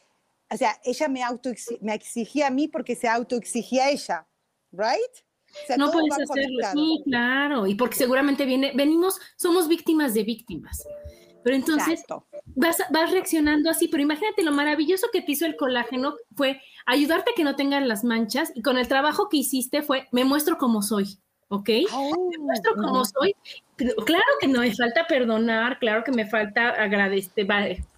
o sea, ella me, auto me exigía a mí porque se autoexigía a ella, ¿right? no puedes hacerlo, sí, claro, y porque seguramente viene, venimos, somos víctimas de víctimas. Pero entonces vas, vas, reaccionando así, pero imagínate lo maravilloso que te hizo el colágeno fue ayudarte a que no tengan las manchas y con el trabajo que hiciste fue me muestro como soy. ¿ok? me muestro como soy. Claro que no me falta perdonar, claro que me falta agradecer,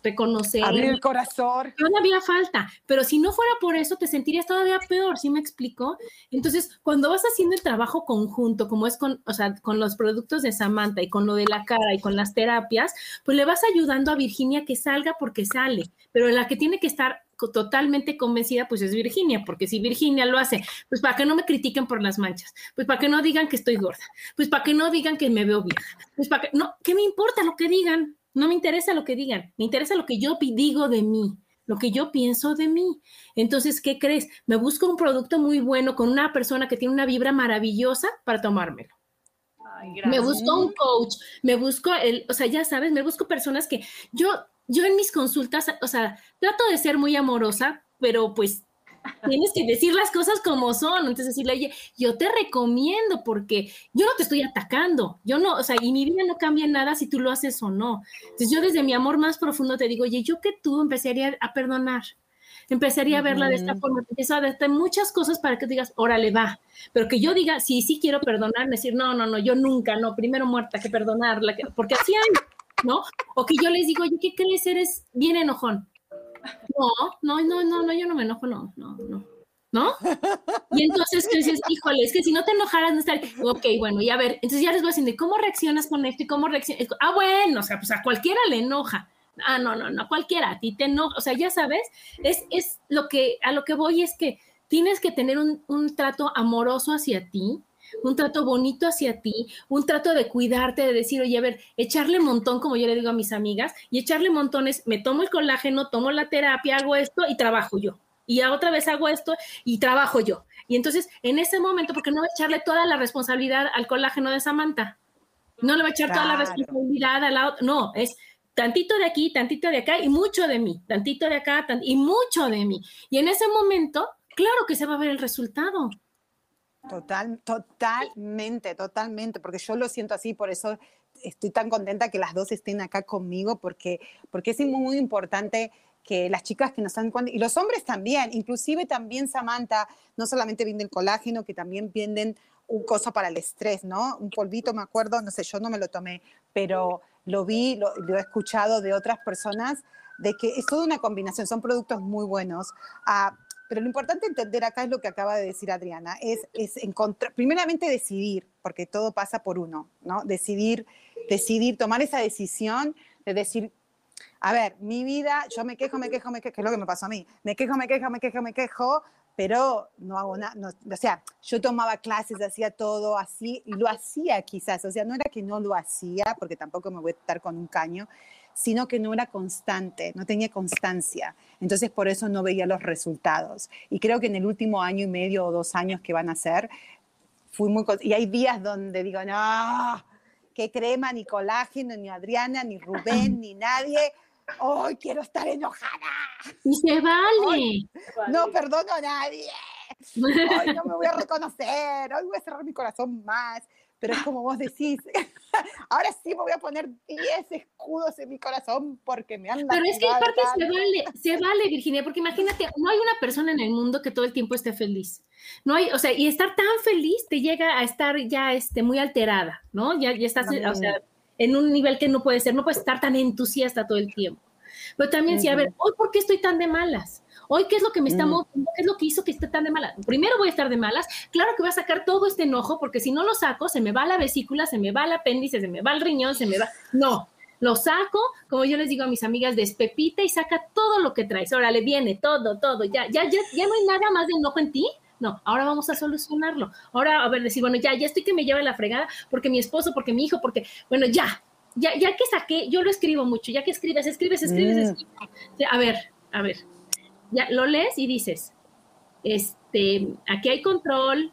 reconocer. Abrir el corazón. Todavía falta, pero si no fuera por eso te sentirías todavía peor, ¿sí me explico? Entonces, cuando vas haciendo el trabajo conjunto, como es con, o sea, con los productos de Samantha y con lo de la cara y con las terapias, pues le vas ayudando a Virginia que salga porque sale, pero la que tiene que estar totalmente convencida, pues es Virginia, porque si Virginia lo hace, pues para que no me critiquen por las manchas, pues para que no digan que estoy gorda, pues para que no digan que me veo bien, pues para que, no, ¿qué me importa lo que digan? No me interesa lo que digan, me interesa lo que yo digo de mí, lo que yo pienso de mí. Entonces, ¿qué crees? Me busco un producto muy bueno con una persona que tiene una vibra maravillosa para tomármelo. me busco un coach, me busco el, o sea, ya sabes, me busco personas que yo yo en mis consultas, o sea, trato de ser muy amorosa, pero pues tienes que decir las cosas como son. Entonces decirle, oye, yo te recomiendo porque yo no te estoy atacando. Yo no, o sea, y mi vida no cambia nada si tú lo haces o no. Entonces yo desde mi amor más profundo te digo, oye, yo que tú empezaría a perdonar. Empezaría a verla de esta forma, empiezo a darte muchas cosas para que digas, órale, va. Pero que yo diga, sí, sí quiero perdonar, decir, no, no, no, yo nunca, no, primero muerta que perdonarla, porque así hay ¿no? O que yo les digo, oye, ¿qué crees? Eres bien enojón. No, no, no, no, no, yo no me enojo, no, no, no. ¿No? Y entonces tú dices, híjole, es que si no te enojaras, no estaría. Ok, bueno, y a ver, entonces ya les voy a decir, ¿cómo reaccionas con esto y cómo reaccionas? Ah, bueno, o sea, pues a cualquiera le enoja. Ah, no, no, no, cualquiera, a ti te enoja. O sea, ya sabes, es, es lo que, a lo que voy es que tienes que tener un, un trato amoroso hacia ti, un trato bonito hacia ti, un trato de cuidarte, de decir, oye, a ver, echarle montón, como yo le digo a mis amigas, y echarle montones, me tomo el colágeno, tomo la terapia, hago esto y trabajo yo. Y otra vez hago esto y trabajo yo. Y entonces, en ese momento, porque no echarle toda la responsabilidad al colágeno de Samantha? No le voy a echar toda la responsabilidad a la otra. No, es tantito de aquí, tantito de acá y mucho de mí, tantito de acá y mucho de mí. Y en ese momento, claro que se va a ver el resultado. Total, totalmente, totalmente, porque yo lo siento así, por eso estoy tan contenta que las dos estén acá conmigo, porque, porque es muy, importante que las chicas que nos están y los hombres también, inclusive también Samantha, no solamente venden colágeno, que también venden un coso para el estrés, ¿no? Un polvito, me acuerdo, no sé, yo no me lo tomé, pero lo vi, lo, lo he escuchado de otras personas, de que es toda una combinación, son productos muy buenos. Ah, pero lo importante entender acá es lo que acaba de decir Adriana, es, es encontrar, primeramente decidir, porque todo pasa por uno, ¿no? Decidir, decidir, tomar esa decisión de decir, a ver, mi vida, yo me quejo, me quejo, me quejo, que es lo que me pasó a mí, me quejo, me quejo, me quejo, me quejo, pero no hago nada, o sea, yo tomaba clases, hacía todo así, y lo hacía quizás, o sea, no era que no lo hacía, porque tampoco me voy a estar con un caño, sino que no era constante, no tenía constancia. Entonces por eso no veía los resultados. Y creo que en el último año y medio o dos años que van a ser, fui muy... Y hay días donde digo, no, qué crema, ni colágeno, ni Adriana, ni Rubén, ni nadie. Hoy quiero estar enojada. Y se vale. No perdono a nadie. Hoy no me voy a reconocer. Hoy voy a cerrar mi corazón más pero es como vos decís, ahora sí me voy a poner 10 escudos en mi corazón porque me han Pero es que aparte se vale, se vale, Virginia, porque imagínate, no hay una persona en el mundo que todo el tiempo esté feliz. No hay, o sea, y estar tan feliz te llega a estar ya este, muy alterada, ¿no? Ya, ya estás, o sea, en un nivel que no puede ser, no puedes estar tan entusiasta todo el tiempo. Pero también, sí, a ver, hoy, ¿por qué estoy tan de malas? Hoy, ¿qué es lo que me está mm. ¿Qué es lo que hizo que esté tan de malas? Primero voy a estar de malas. Claro que voy a sacar todo este enojo, porque si no lo saco, se me va la vesícula, se me va el apéndice, se me va el riñón, se me va. No, lo saco, como yo les digo a mis amigas, despepita y saca todo lo que traes. Ahora le viene todo, todo. Ya, ya, ya, ya no hay nada más de enojo en ti. No, ahora vamos a solucionarlo. Ahora, a ver, decir, bueno, ya, ya estoy que me lleva la fregada porque mi esposo, porque mi hijo, porque, bueno, ya, ya, ya que saqué, yo lo escribo mucho, ya que escribes, escribes, escribes, mm. escribes. A ver, a ver, ya lo lees y dices, este, aquí hay control,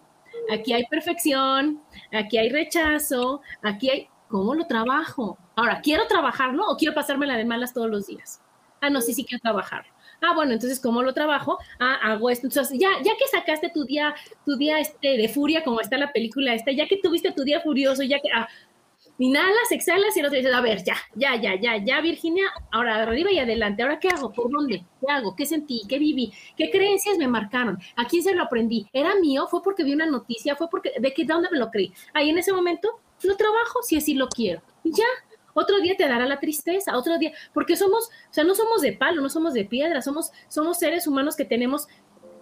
aquí hay perfección, aquí hay rechazo, aquí hay, ¿cómo lo trabajo? Ahora, ¿quiero trabajarlo o quiero pasármela de malas todos los días? Ah, no, sí, sí quiero trabajarlo. Ah, bueno, entonces, ¿cómo lo trabajo? Ah, hago esto. Entonces, ya, ya que sacaste tu día, tu día este de furia, como está la película esta, ya que tuviste tu día furioso, ya que, ah, inhalas, exhalas y el otro dice, a ver, ya, ya, ya, ya, ya, Virginia, ahora arriba y adelante, ahora qué hago, por dónde, qué hago, qué sentí, qué viví, qué creencias me marcaron, a quién se lo aprendí, era mío, fue porque vi una noticia, fue porque, de qué, dónde me lo creí, ahí en ese momento lo trabajo si así lo quiero, y ya, otro día te dará la tristeza, otro día, porque somos, o sea, no somos de palo, no somos de piedra, somos, somos seres humanos que tenemos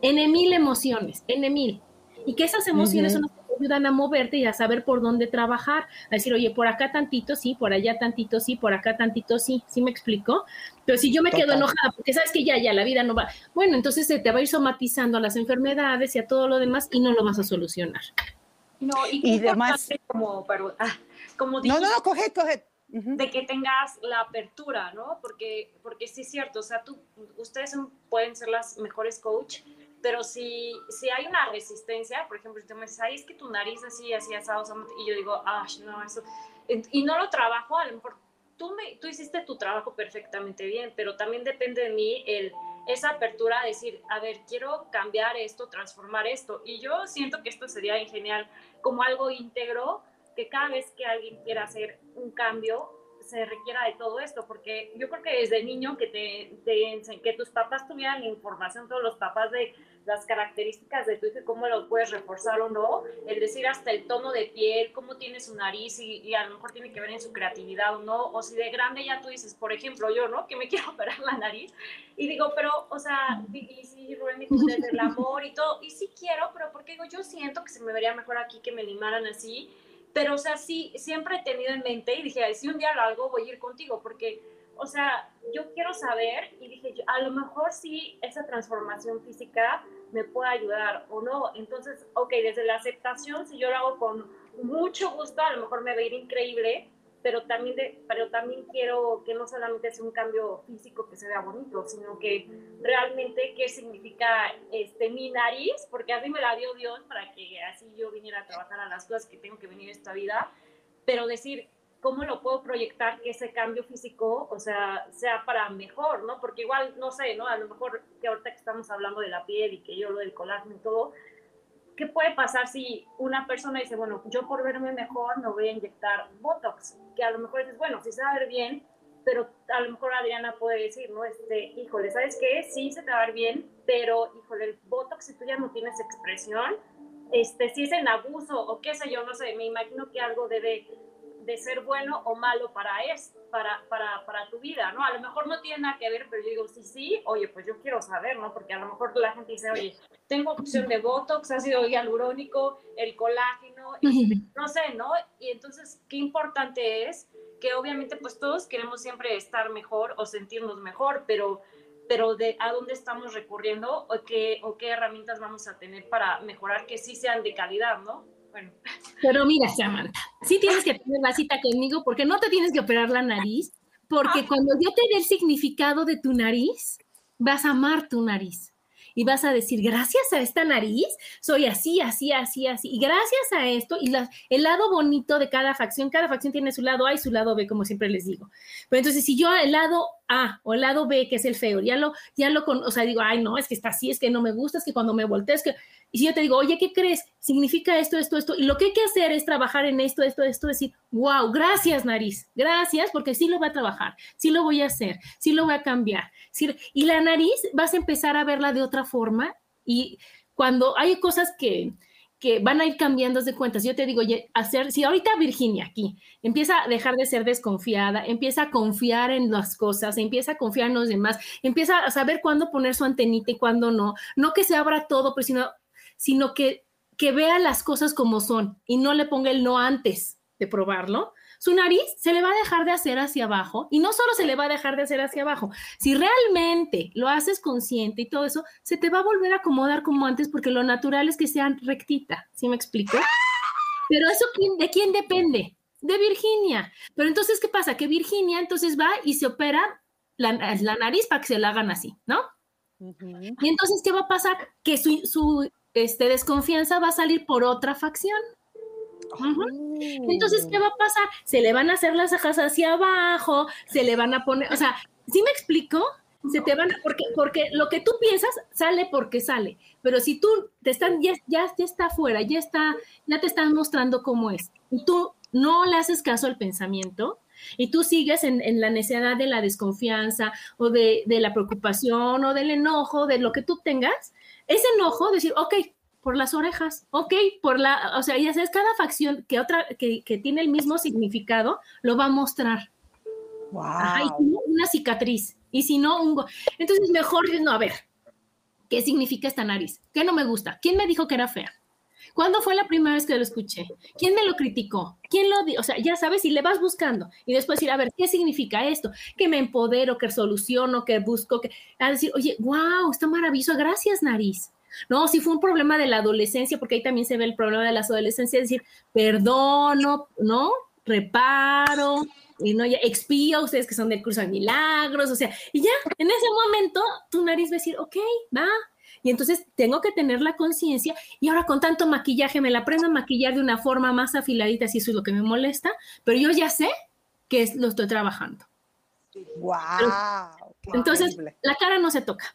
en mil emociones, en mil, y que esas emociones son las ayudan a moverte y a saber por dónde trabajar, a decir, oye, por acá tantito sí, por allá tantito sí, por acá tantito sí, ¿sí me explico? Pero si yo me quedo enojada porque sabes que ya, ya, la vida no va, bueno, entonces se te va a ir somatizando a las enfermedades y a todo lo demás y no lo vas a solucionar. No, y, además, como, pero, ah, como no, no, no, coge, coge. de que tengas la apertura, ¿no? Porque, porque sí es cierto, o sea, tú, ustedes pueden ser las mejores coach, pero si, si hay una resistencia, por ejemplo, si tú me dices, ay, es que tu nariz así, así, asado, y yo digo, ah, no, eso, y no lo trabajo, a lo mejor tú, me, tú hiciste tu trabajo perfectamente bien, pero también depende de mí el, esa apertura a decir, a ver, quiero cambiar esto, transformar esto, y yo siento que esto sería genial como algo íntegro, que cada vez que alguien quiera hacer un cambio, se requiera de todo esto, porque yo creo que desde niño que te, te que tus papás tuvieran información, todos los papás de las características de tu hijo cómo lo puedes reforzar o no, el decir hasta el tono de piel, cómo tiene su nariz y, a lo mejor tiene que ver en su creatividad o no, o si de grande ya tú dices, por ejemplo, yo, ¿no? Que me quiero operar la nariz y digo, pero, o sea, y sí, Rubén dijo desde el amor y todo, y sí quiero, pero porque digo, yo siento que se me vería mejor aquí que me limaran así, pero, o sea, sí, siempre he tenido en mente y dije, si un día lo hago, voy a ir contigo, porque, o sea, yo quiero saber y dije, a lo mejor sí esa transformación física me puede ayudar o no. Entonces, ok, desde la aceptación, si yo lo hago con mucho gusto, a lo mejor me va a ir increíble, pero también, de, pero también quiero que no solamente sea un cambio físico que se vea bonito, sino que realmente qué significa este, mi nariz, porque así me la dio Dios para que así yo viniera a trabajar a las cosas que tengo que venir esta vida, pero decir, ¿cómo lo puedo proyectar que ese cambio físico, o sea, sea para mejor, ¿no? Porque igual, no sé, ¿no? A lo mejor que ahorita que estamos hablando de la piel y que yo lo del colágeno y todo, ¿qué puede pasar si una persona dice, bueno, yo por verme mejor me voy a inyectar Botox? Que a lo mejor dices, bueno, sí se va a ver bien, pero a lo mejor Adriana puede decir, ¿no? Este, híjole, ¿sabes qué? Sí se te va a ver bien, pero, híjole, el Botox, si tú ya no tienes expresión, este, si es en abuso o qué sé yo, no sé, me imagino que algo debe de ser bueno o malo para, es, para, para, para, tu vida, ¿no? A lo mejor no tiene nada que ver, pero yo digo, sí, sí, oye, pues yo quiero saber, ¿no? Porque a lo mejor la gente dice, oye, tengo opción de Botox, ácido hialurónico, el colágeno, no sé, ¿no? Y entonces, qué importante es que obviamente pues todos queremos siempre estar mejor o sentirnos mejor, pero pero de a dónde estamos recurriendo o qué, o qué herramientas vamos a tener para mejorar que sí sean de calidad, ¿no? Pero mira, Samantha, sí tienes que tener la cita conmigo porque no te tienes que operar la nariz, porque ah. cuando yo te dé el significado de tu nariz, vas a amar tu nariz y vas a decir, gracias a esta nariz, soy así, así, así, así. Y gracias a esto, y el lado bonito de cada facción, cada facción tiene su lado A y su lado B, como siempre les digo. Pero entonces, si yo el lado A o el lado B, que es el feo, ya lo, ya lo, con, o sea, digo, ay, no, es que está así, es que no me gusta, es que cuando me volteo, es que, Y si yo te digo, oye, ¿qué crees? Significa esto, esto, esto. Y lo que hay que hacer es trabajar en esto, esto, esto, decir, wow, gracias nariz, gracias, porque sí lo voy a trabajar, sí lo voy a hacer, sí lo voy a cambiar. y la nariz vas a empezar a verla de otra forma y cuando hay cosas que, que van a ir cambiando de cuentas. Yo te digo, oye, hacer, si ahorita Virginia aquí empieza a dejar de ser desconfiada, empieza a confiar en las cosas, empieza a confiar en los demás, empieza a saber cuándo poner su antenita y cuándo no, no que se abra todo, pero sino, sino que, que vea las cosas como son y no le ponga el no antes de probarlo, su nariz se le va a dejar de hacer hacia abajo y no solo se le va a dejar de hacer hacia abajo, si realmente lo haces consciente y todo eso, se te va a volver a acomodar como antes porque lo natural es que sean rectita, ¿sí me explico? Pero eso de quién depende? De Virginia. Pero entonces, ¿qué pasa? Que Virginia entonces va y se opera la, nariz para que se la hagan así, ¿no? Y entonces, ¿qué va a pasar? Que su, su este, desconfianza va a salir por otra facción. Entonces, ¿qué va a pasar? Se le van a hacer las cejas hacia abajo, se le van a poner, o sea, ¿sí me explico? Se te van, porque, porque lo que tú piensas sale porque sale, pero si tú te están, ya, ya, está afuera, ya está, ya te están mostrando cómo es, y tú no le haces caso al pensamiento, y tú sigues en, la necesidad de la desconfianza o de, de, la preocupación o del enojo, de lo que tú tengas, ese enojo, decir, ok, por las orejas, ok, por la, o sea, ya sabes, cada facción que otra, que, tiene el mismo significado, lo va a mostrar. Wow. una cicatriz, y si no, un... Entonces, mejor, no, a ver, ¿qué significa esta nariz? ¿Qué no me gusta? ¿Quién me dijo que era fea? ¿Cuándo fue la primera vez que lo escuché? ¿Quién me lo criticó? ¿Quién lo dio? O sea, ya sabes, y le vas buscando y después decir, a ver, ¿qué significa esto? Que me empodero, que soluciono, que busco, que a decir, oye, wow, está maravilloso, gracias, nariz. No, si fue un problema de la adolescencia, porque ahí también se ve el problema de las adolescencias, es decir, perdono, ¿no? Reparo, y no, ya expío, ustedes que son del curso de milagros, o sea, y ya, en ese momento tu nariz va a decir, ok, va. Y entonces tengo que tener la conciencia, y ahora con tanto maquillaje me la aprendo a maquillar de una forma más afiladita, si eso es lo que me molesta, pero yo ya sé que lo estoy trabajando. ¡Wow! entonces, la cara no se toca.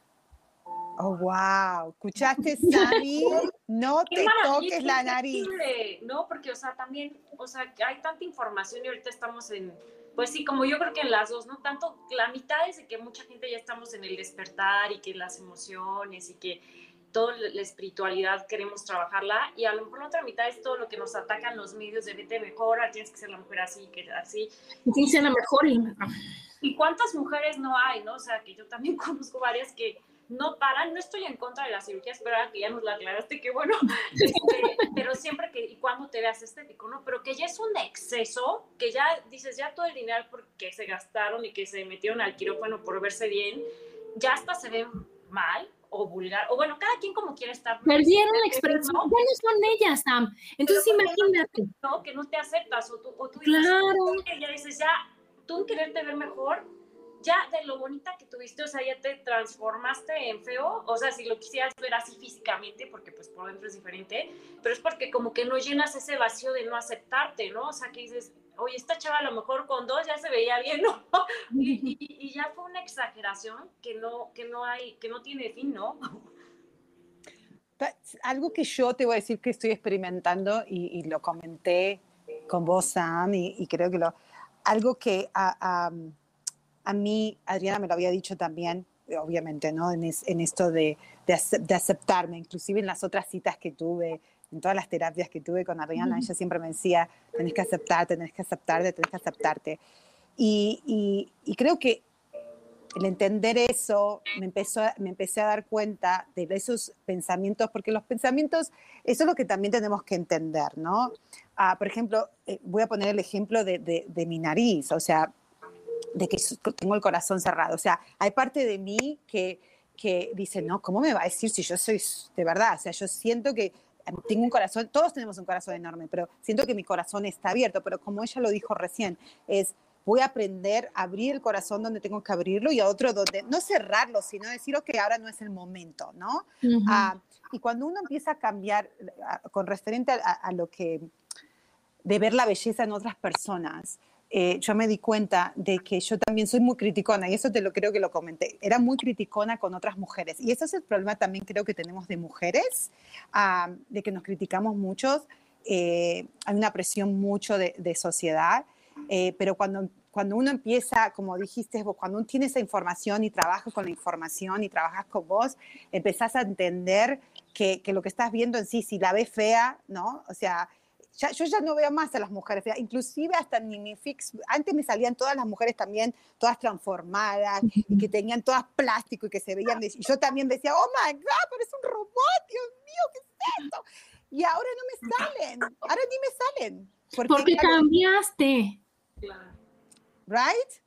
Oh, wow. ¿Escuchaste, Sani? No te toques la nariz. No, porque, o sea, también, o sea, hay tanta información y ahorita estamos en, pues sí, como yo creo que en las dos, ¿no? Tanto, la mitad es de que mucha gente ya estamos en el despertar y que las emociones y que toda la espiritualidad queremos trabajarla y a lo mejor la otra mitad es todo lo que nos atacan los medios de vete mejor, tienes que ser la mujer así, que así. Tienes que ser la mejor y... ¿Y cuántas mujeres no hay, no? O sea, que yo también conozco varias que no paran, no estoy en contra de la cirugía, espero que ya nos la aclaraste, que bueno, este, pero siempre que y cuando te veas estético, ¿no? Pero que ya es un exceso, que ya dices, ya todo el dinero porque se gastaron y que se metieron al quirófano por verse bien, ya hasta se ven mal o vulgar, o bueno, cada quien como quiere estar. Perdieron la expresión, ¿no? ¿Cuáles son ellas, Sam? Entonces imagínate. No, que no te aceptas, o tú, o tú claro. dices, ya dices, ya, tú en quererte ver mejor, ya de lo bonita que tuviste, o sea, ya te transformaste en feo, o sea, si lo quisieras ver así físicamente, porque pues por dentro es diferente, pero es porque como que no llenas ese vacío de no aceptarte, ¿no? O sea, que dices, oye, esta chava a lo mejor con dos ya se veía bien, ¿no? Y, ya fue una exageración que no, que no hay, que no tiene fin, ¿no? Algo que yo te voy a decir que estoy experimentando y, lo comenté con vos, Sam, y, creo que lo... Algo que... A mí, Adriana me lo había dicho también, obviamente, ¿no? En, esto de, aceptarme, inclusive en las otras citas que tuve, en todas las terapias que tuve con Adriana, ella siempre me decía, tenés que aceptarte, tenés que aceptarte, tenés que aceptarte. Y, creo que el entender eso, me, empezó, me empecé a dar cuenta de esos pensamientos, porque los pensamientos, eso es lo que también tenemos que entender, ¿no? Ah, por ejemplo, eh, voy a poner el ejemplo de, de mi nariz, o sea, de que tengo el corazón cerrado. O sea, hay parte de mí que, que dice, no, ¿cómo me va a decir si yo soy de verdad? O sea, yo siento que em, tengo un corazón, todos tenemos un corazón enorme, pero siento que mi corazón está abierto, pero como ella lo dijo recién, es voy a aprender a abrir el corazón donde tengo que abrirlo y a otro donde, no cerrarlo, sino decir, ok, ahora no es el momento, ¿no? Ah, y cuando uno empieza a cambiar con referente a, a, lo que, de ver la belleza en otras personas, eh, yo me di cuenta de que yo también soy muy criticona, y eso te lo creo que lo comenté, era muy criticona con otras mujeres. Y ese es el problema también creo que tenemos de mujeres, ah, de que nos criticamos mucho, eh, hay una presión mucho de, sociedad, eh, pero cuando, cuando uno empieza, como dijiste, cuando uno tiene esa información y trabajas con la información y trabajas con vos, empezás a entender que, que lo que estás viendo en sí, si la ves fea, ¿no? O sea, yo ya no veo más a las mujeres inclusive hasta en mi fix, antes me salían todas las mujeres también, todas transformadas, y que tenían todas plástico y que se veían, y yo también decía, oh my God, pero es un robot, Dios mío, ¿qué es esto? Y ahora no me salen, ahora ni me salen. Porque, porque cambiaste. Right?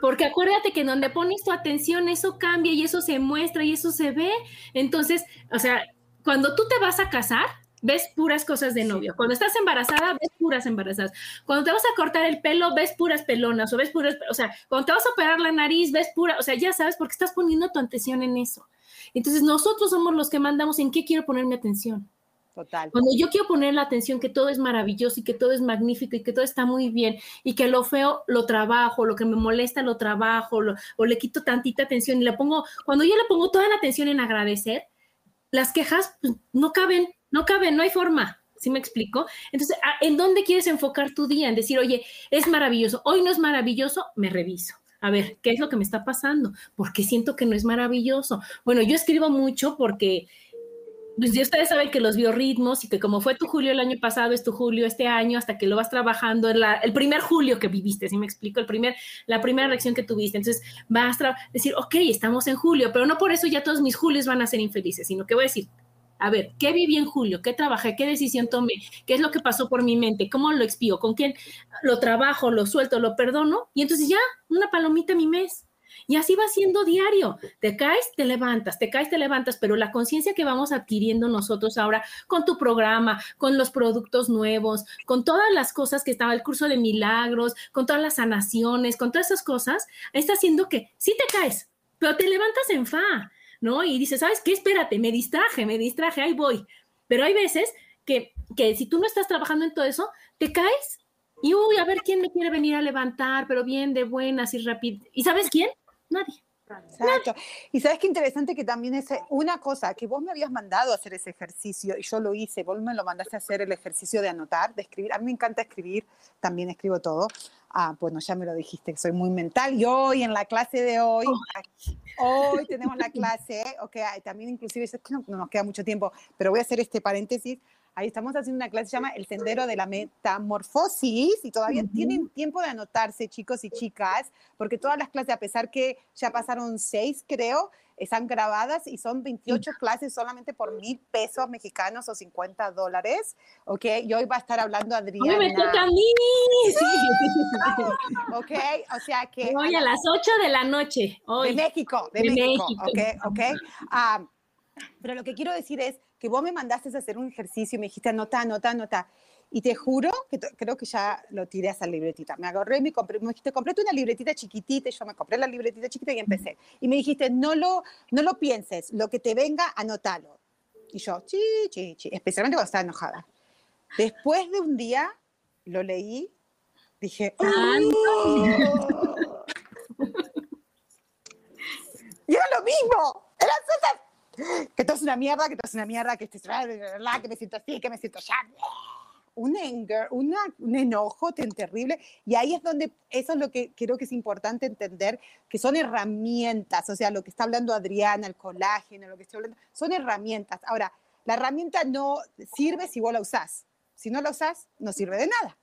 Porque acuérdate que donde pones tu atención, eso cambia y eso se muestra y eso se ve. Entonces, o sea, cuando tú te vas a casar, ves puras cosas de novio. Cuando estás embarazada, ves puras embarazadas. Cuando te vas a cortar el pelo, ves puras pelonas o ves puras, o sea, cuando te vas a operar la nariz, ves pura, o sea, ya sabes, porque estás poniendo tu atención en eso. Entonces, nosotros somos los que mandamos en qué quiero poner mi atención. Total. Cuando yo quiero poner la atención que todo es maravilloso y que todo es magnífico y que todo está muy bien y que lo feo lo trabajo, lo que me molesta lo trabajo o le quito tantita atención y le pongo, cuando yo le pongo toda la atención en agradecer, las quejas pues, no caben, no cabe, no hay forma. ¿Sí me explico? Entonces, ¿en dónde quieres enfocar tu día? En decir, oye, es maravilloso, hoy no es maravilloso, me reviso. A ver, ¿qué es lo que me está pasando? ¿Por qué siento que no es maravilloso? Bueno, yo escribo mucho porque pues ustedes saben que los biorritmos y que como fue tu julio el año pasado, es tu julio este año, hasta que lo vas trabajando, el primer julio que viviste, si me explico, el primer, la primera reacción que tuviste. Entonces vas a decir, ok, estamos en julio, pero no por eso ya todos mis julios van a ser infelices, sino que voy a decir, a ver, ¿qué viví en julio? ¿Qué trabajé? ¿Qué decisión tomé? ¿Qué es lo que pasó por mi mente? ¿Cómo lo expío? ¿Con quién lo trabajo? ¿Lo suelto? ¿Lo perdono? Y entonces ya, una palomita mi mes. Y así va siendo diario. Te caes, te levantas, te caes, te levantas, pero la conciencia que vamos adquiriendo nosotros ahora con tu programa, con los productos nuevos, con todas las cosas que estaba el curso de milagros, con todas las sanaciones, con todas esas cosas, está haciendo que sí te caes, pero te levantas en fa, ¿no? Y dices, ¿sabes qué? Espérate, me distraje, me distraje, ahí voy. Pero hay veces que, que si tú no estás trabajando en todo eso, te caes y uy, a ver quién me quiere venir a levantar, pero bien de buenas y rápido. ¿Y sabes quién? Nadie. Exacto. Y sabes qué interesante que también es una cosa, que vos me habías mandado a hacer ese ejercicio y yo lo hice, vos me lo mandaste a hacer el ejercicio de anotar, de escribir. A mí me encanta escribir, también escribo todo. Ah, bueno, ya me lo dijiste, que soy muy mental. Y hoy, en la clase de hoy, hoy tenemos la clase, ok, también inclusive, es que no nos queda mucho tiempo, pero voy a hacer este paréntesis Ahí estamos haciendo una clase que se llama El Sendero de la Metamorfosis y todavía tienen tiempo de anotarse, chicos y chicas, porque todas las clases, a pesar que ya pasaron seis, creo, están grabadas y son 28 clases solamente por mil pesos mexicanos o 50 dólares, ¿ok? Y hoy va a estar hablando Adriana. me toca a mí! ¿Ok? O sea que... Hoy a las 8 de la noche. Hoy. De México, de, México, ¿ok? ¿Ok? Ah, pero lo que quiero decir es que vos me mandaste a hacer un ejercicio y me dijiste anota, anota, anota. Y te juro que creo que ya lo tiré a esa libretita. Me agarré y me, compré, me dijiste, compré una libretita chiquitita. Y yo me compré la libretita chiquita y empecé. Y me dijiste, no lo, no lo pienses, lo que te venga, anótalo. Y yo, chi, chi, chi, especialmente cuando estaba enojada. Después de un día, lo leí, dije, ¡Oh! y era lo mismo. Eran cosas que todo es una mierda, que todo es una mierda, que, estoy, que me siento así, que me siento ya. Un anger, una, un enojo tan terrible. Y ahí es donde, eso es lo que creo que es importante entender, que son herramientas, o sea, lo que está hablando Adriana, el colágeno, lo que estoy hablando, son herramientas. Ahora, la herramienta no sirve si vos la usás. Si no la usás, no sirve de nada.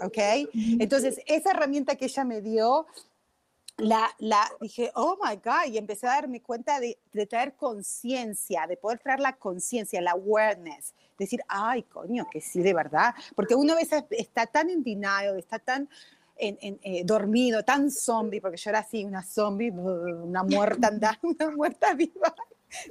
¿Ok? Entonces, esa herramienta que ella me dio la, la, dije, oh my God, y empecé a darme cuenta de, de traer conciencia, de poder traer la conciencia, la awareness, decir, ay, coño, que sí, de verdad, porque uno a veces está tan en está tan en, eh, dormido, tan zombie, porque yo era así, una zombie, una muerta andando, una muerta viva,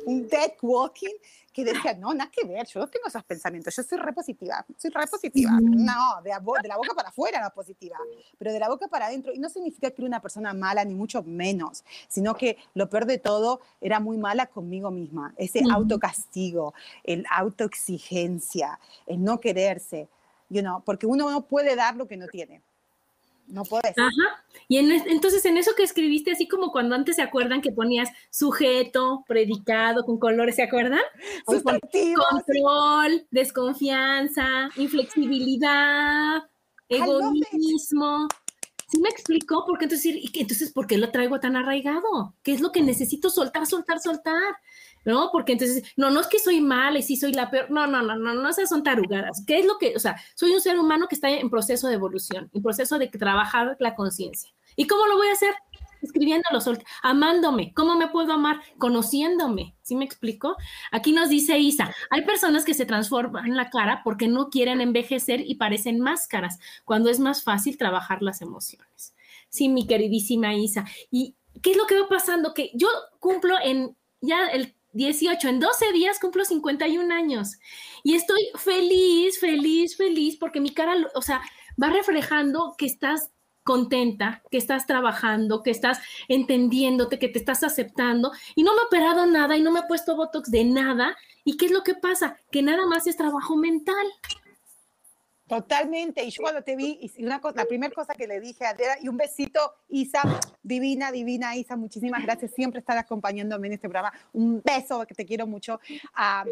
un dead walking, que decía, no, nada que ver, yo no tengo esos pensamientos, yo soy repositiva, soy repositiva. No, de la, de la boca para afuera no positiva, pero de la boca para adentro. Y no significa que era una persona mala, ni mucho menos, sino que lo peor de todo era muy mala conmigo misma. Ese autocastigo, el autoexigencia, el no quererse, you know, porque uno no puede dar lo que no tiene. No puedes. Ajá. Y entonces en eso que escribiste, así como cuando antes se acuerdan que ponías sujeto, predicado, con colores, ¿se acuerdan? Control, desconfianza, inflexibilidad, egoísmo. ¿Sí me explicó? Porque entonces, entonces, ¿por qué lo traigo tan arraigado? ¿Qué es lo que necesito soltar, soltar, soltar? ¿No? Porque entonces, no, no es que soy mala y sí soy la peor, no, no, no, no, no, esas son tarugadas. ¿Qué es lo que, o sea, soy un ser humano que está en proceso de evolución, en proceso de trabajar la conciencia. ¿Y cómo lo voy a hacer? Escribiéndolo, amándome. ¿Cómo me puedo amar? Conociéndome. ¿Sí me explico? Aquí nos dice Isa, hay personas que se transforman la cara porque no quieren envejecer y parecen máscaras, cuando es más fácil trabajar las emociones. Sí, mi queridísima Isa. ¿Y qué es lo que va pasando? Que yo cumplo en ya el 18, en 12 días cumplo 51 años y estoy feliz, feliz, feliz porque mi cara, o sea, va reflejando que estás contenta, que estás trabajando, que estás entendiéndote, que te estás aceptando y no me he operado nada y no me he puesto Botox de nada. ¿Y qué es lo que pasa? Que nada más es trabajo mental. Totalmente. Y yo cuando te vi, una cosa, la primera cosa que le dije a Adriana, y un besito, Isa, divina, divina, Isa, muchísimas gracias. Siempre estar acompañándome en este programa. Un beso, que te quiero mucho. Ah,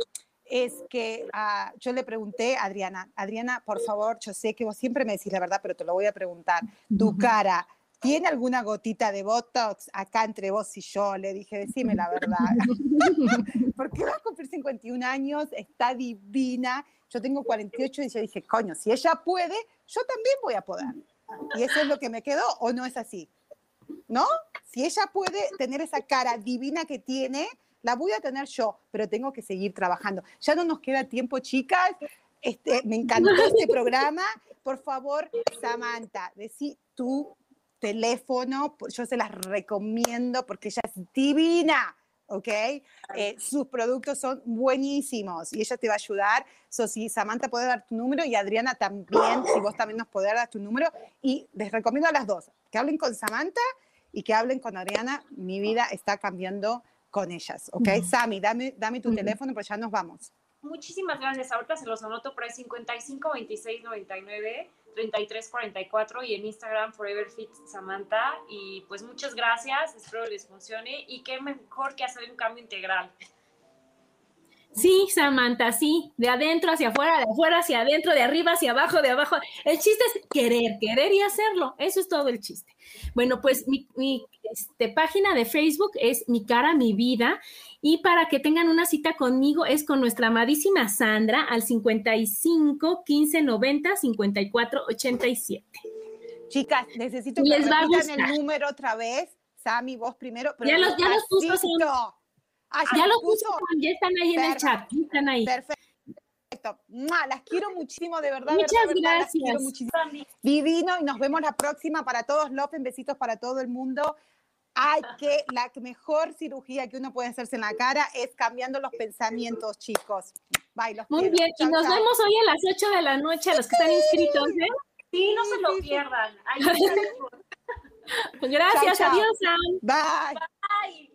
es que ah, yo le pregunté a Adriana, Adriana, por favor, yo sé que vos siempre me decís la verdad, pero te lo voy a preguntar. Tu cara, ¿tiene alguna gotita de Botox acá entre vos y yo? Le dije, decime la verdad. Porque va a cumplir 51 años, está divina yo tengo 48 y yo dije, coño, si ella puede, yo también voy a poder. Y eso es lo que me quedó, o no es así. ¿No? Si ella puede tener esa cara divina que tiene, la voy a tener yo, pero tengo que seguir trabajando. Ya no nos queda tiempo, chicas. Este, me encantó este programa. Por favor, Samantha, decí tu teléfono, yo se las recomiendo porque ella es divina. ¿ok? Eh, sus productos son buenísimos y ella te va a ayudar. So, si Samantha puede dar tu número y Adriana también, si vos también nos podés dar tu número. Y les recomiendo a las dos que hablen con Samantha y que hablen con Adriana. Mi vida está cambiando con ellas, ¿ok? Sami, dame, dame tu teléfono, pues ya nos vamos. Muchísimas gracias. Ahorita se los anoto por ahí 55 26 99 3344 y en Instagram Forever Fit Samantha. Y pues muchas gracias, espero les funcione y qué mejor que hacer un cambio integral. Sí, Samantha, sí, de adentro hacia afuera, de afuera hacia adentro, de arriba hacia abajo, de abajo. El chiste es querer, querer y hacerlo. Eso es todo el chiste. Bueno, pues mi, este, página de Facebook es Mi Cara, Mi Vida. Y para que tengan una cita conmigo es con nuestra amadísima Sandra al 55 15 90 54 87. Chicas, necesito que Les repitan el número otra vez. Sammy, vos primero. ya los, ya los puso. Ah, ya los puso, ya están ahí en el chat. Están ahí. Perfecto. Las quiero muchísimo, de verdad. Muchas verdad, gracias. Divino y nos vemos la próxima para todos. López, besitos para todo el mundo. Hay que, la mejor cirugía que uno puede hacerse en la cara es cambiando los pensamientos, chicos. Bye, los Muy bien, y nos vemos hoy a las 8 de la noche, a los que están inscritos, ¿eh? Sí, no se lo pierdan. Gracias, adiós, Bye. Bye.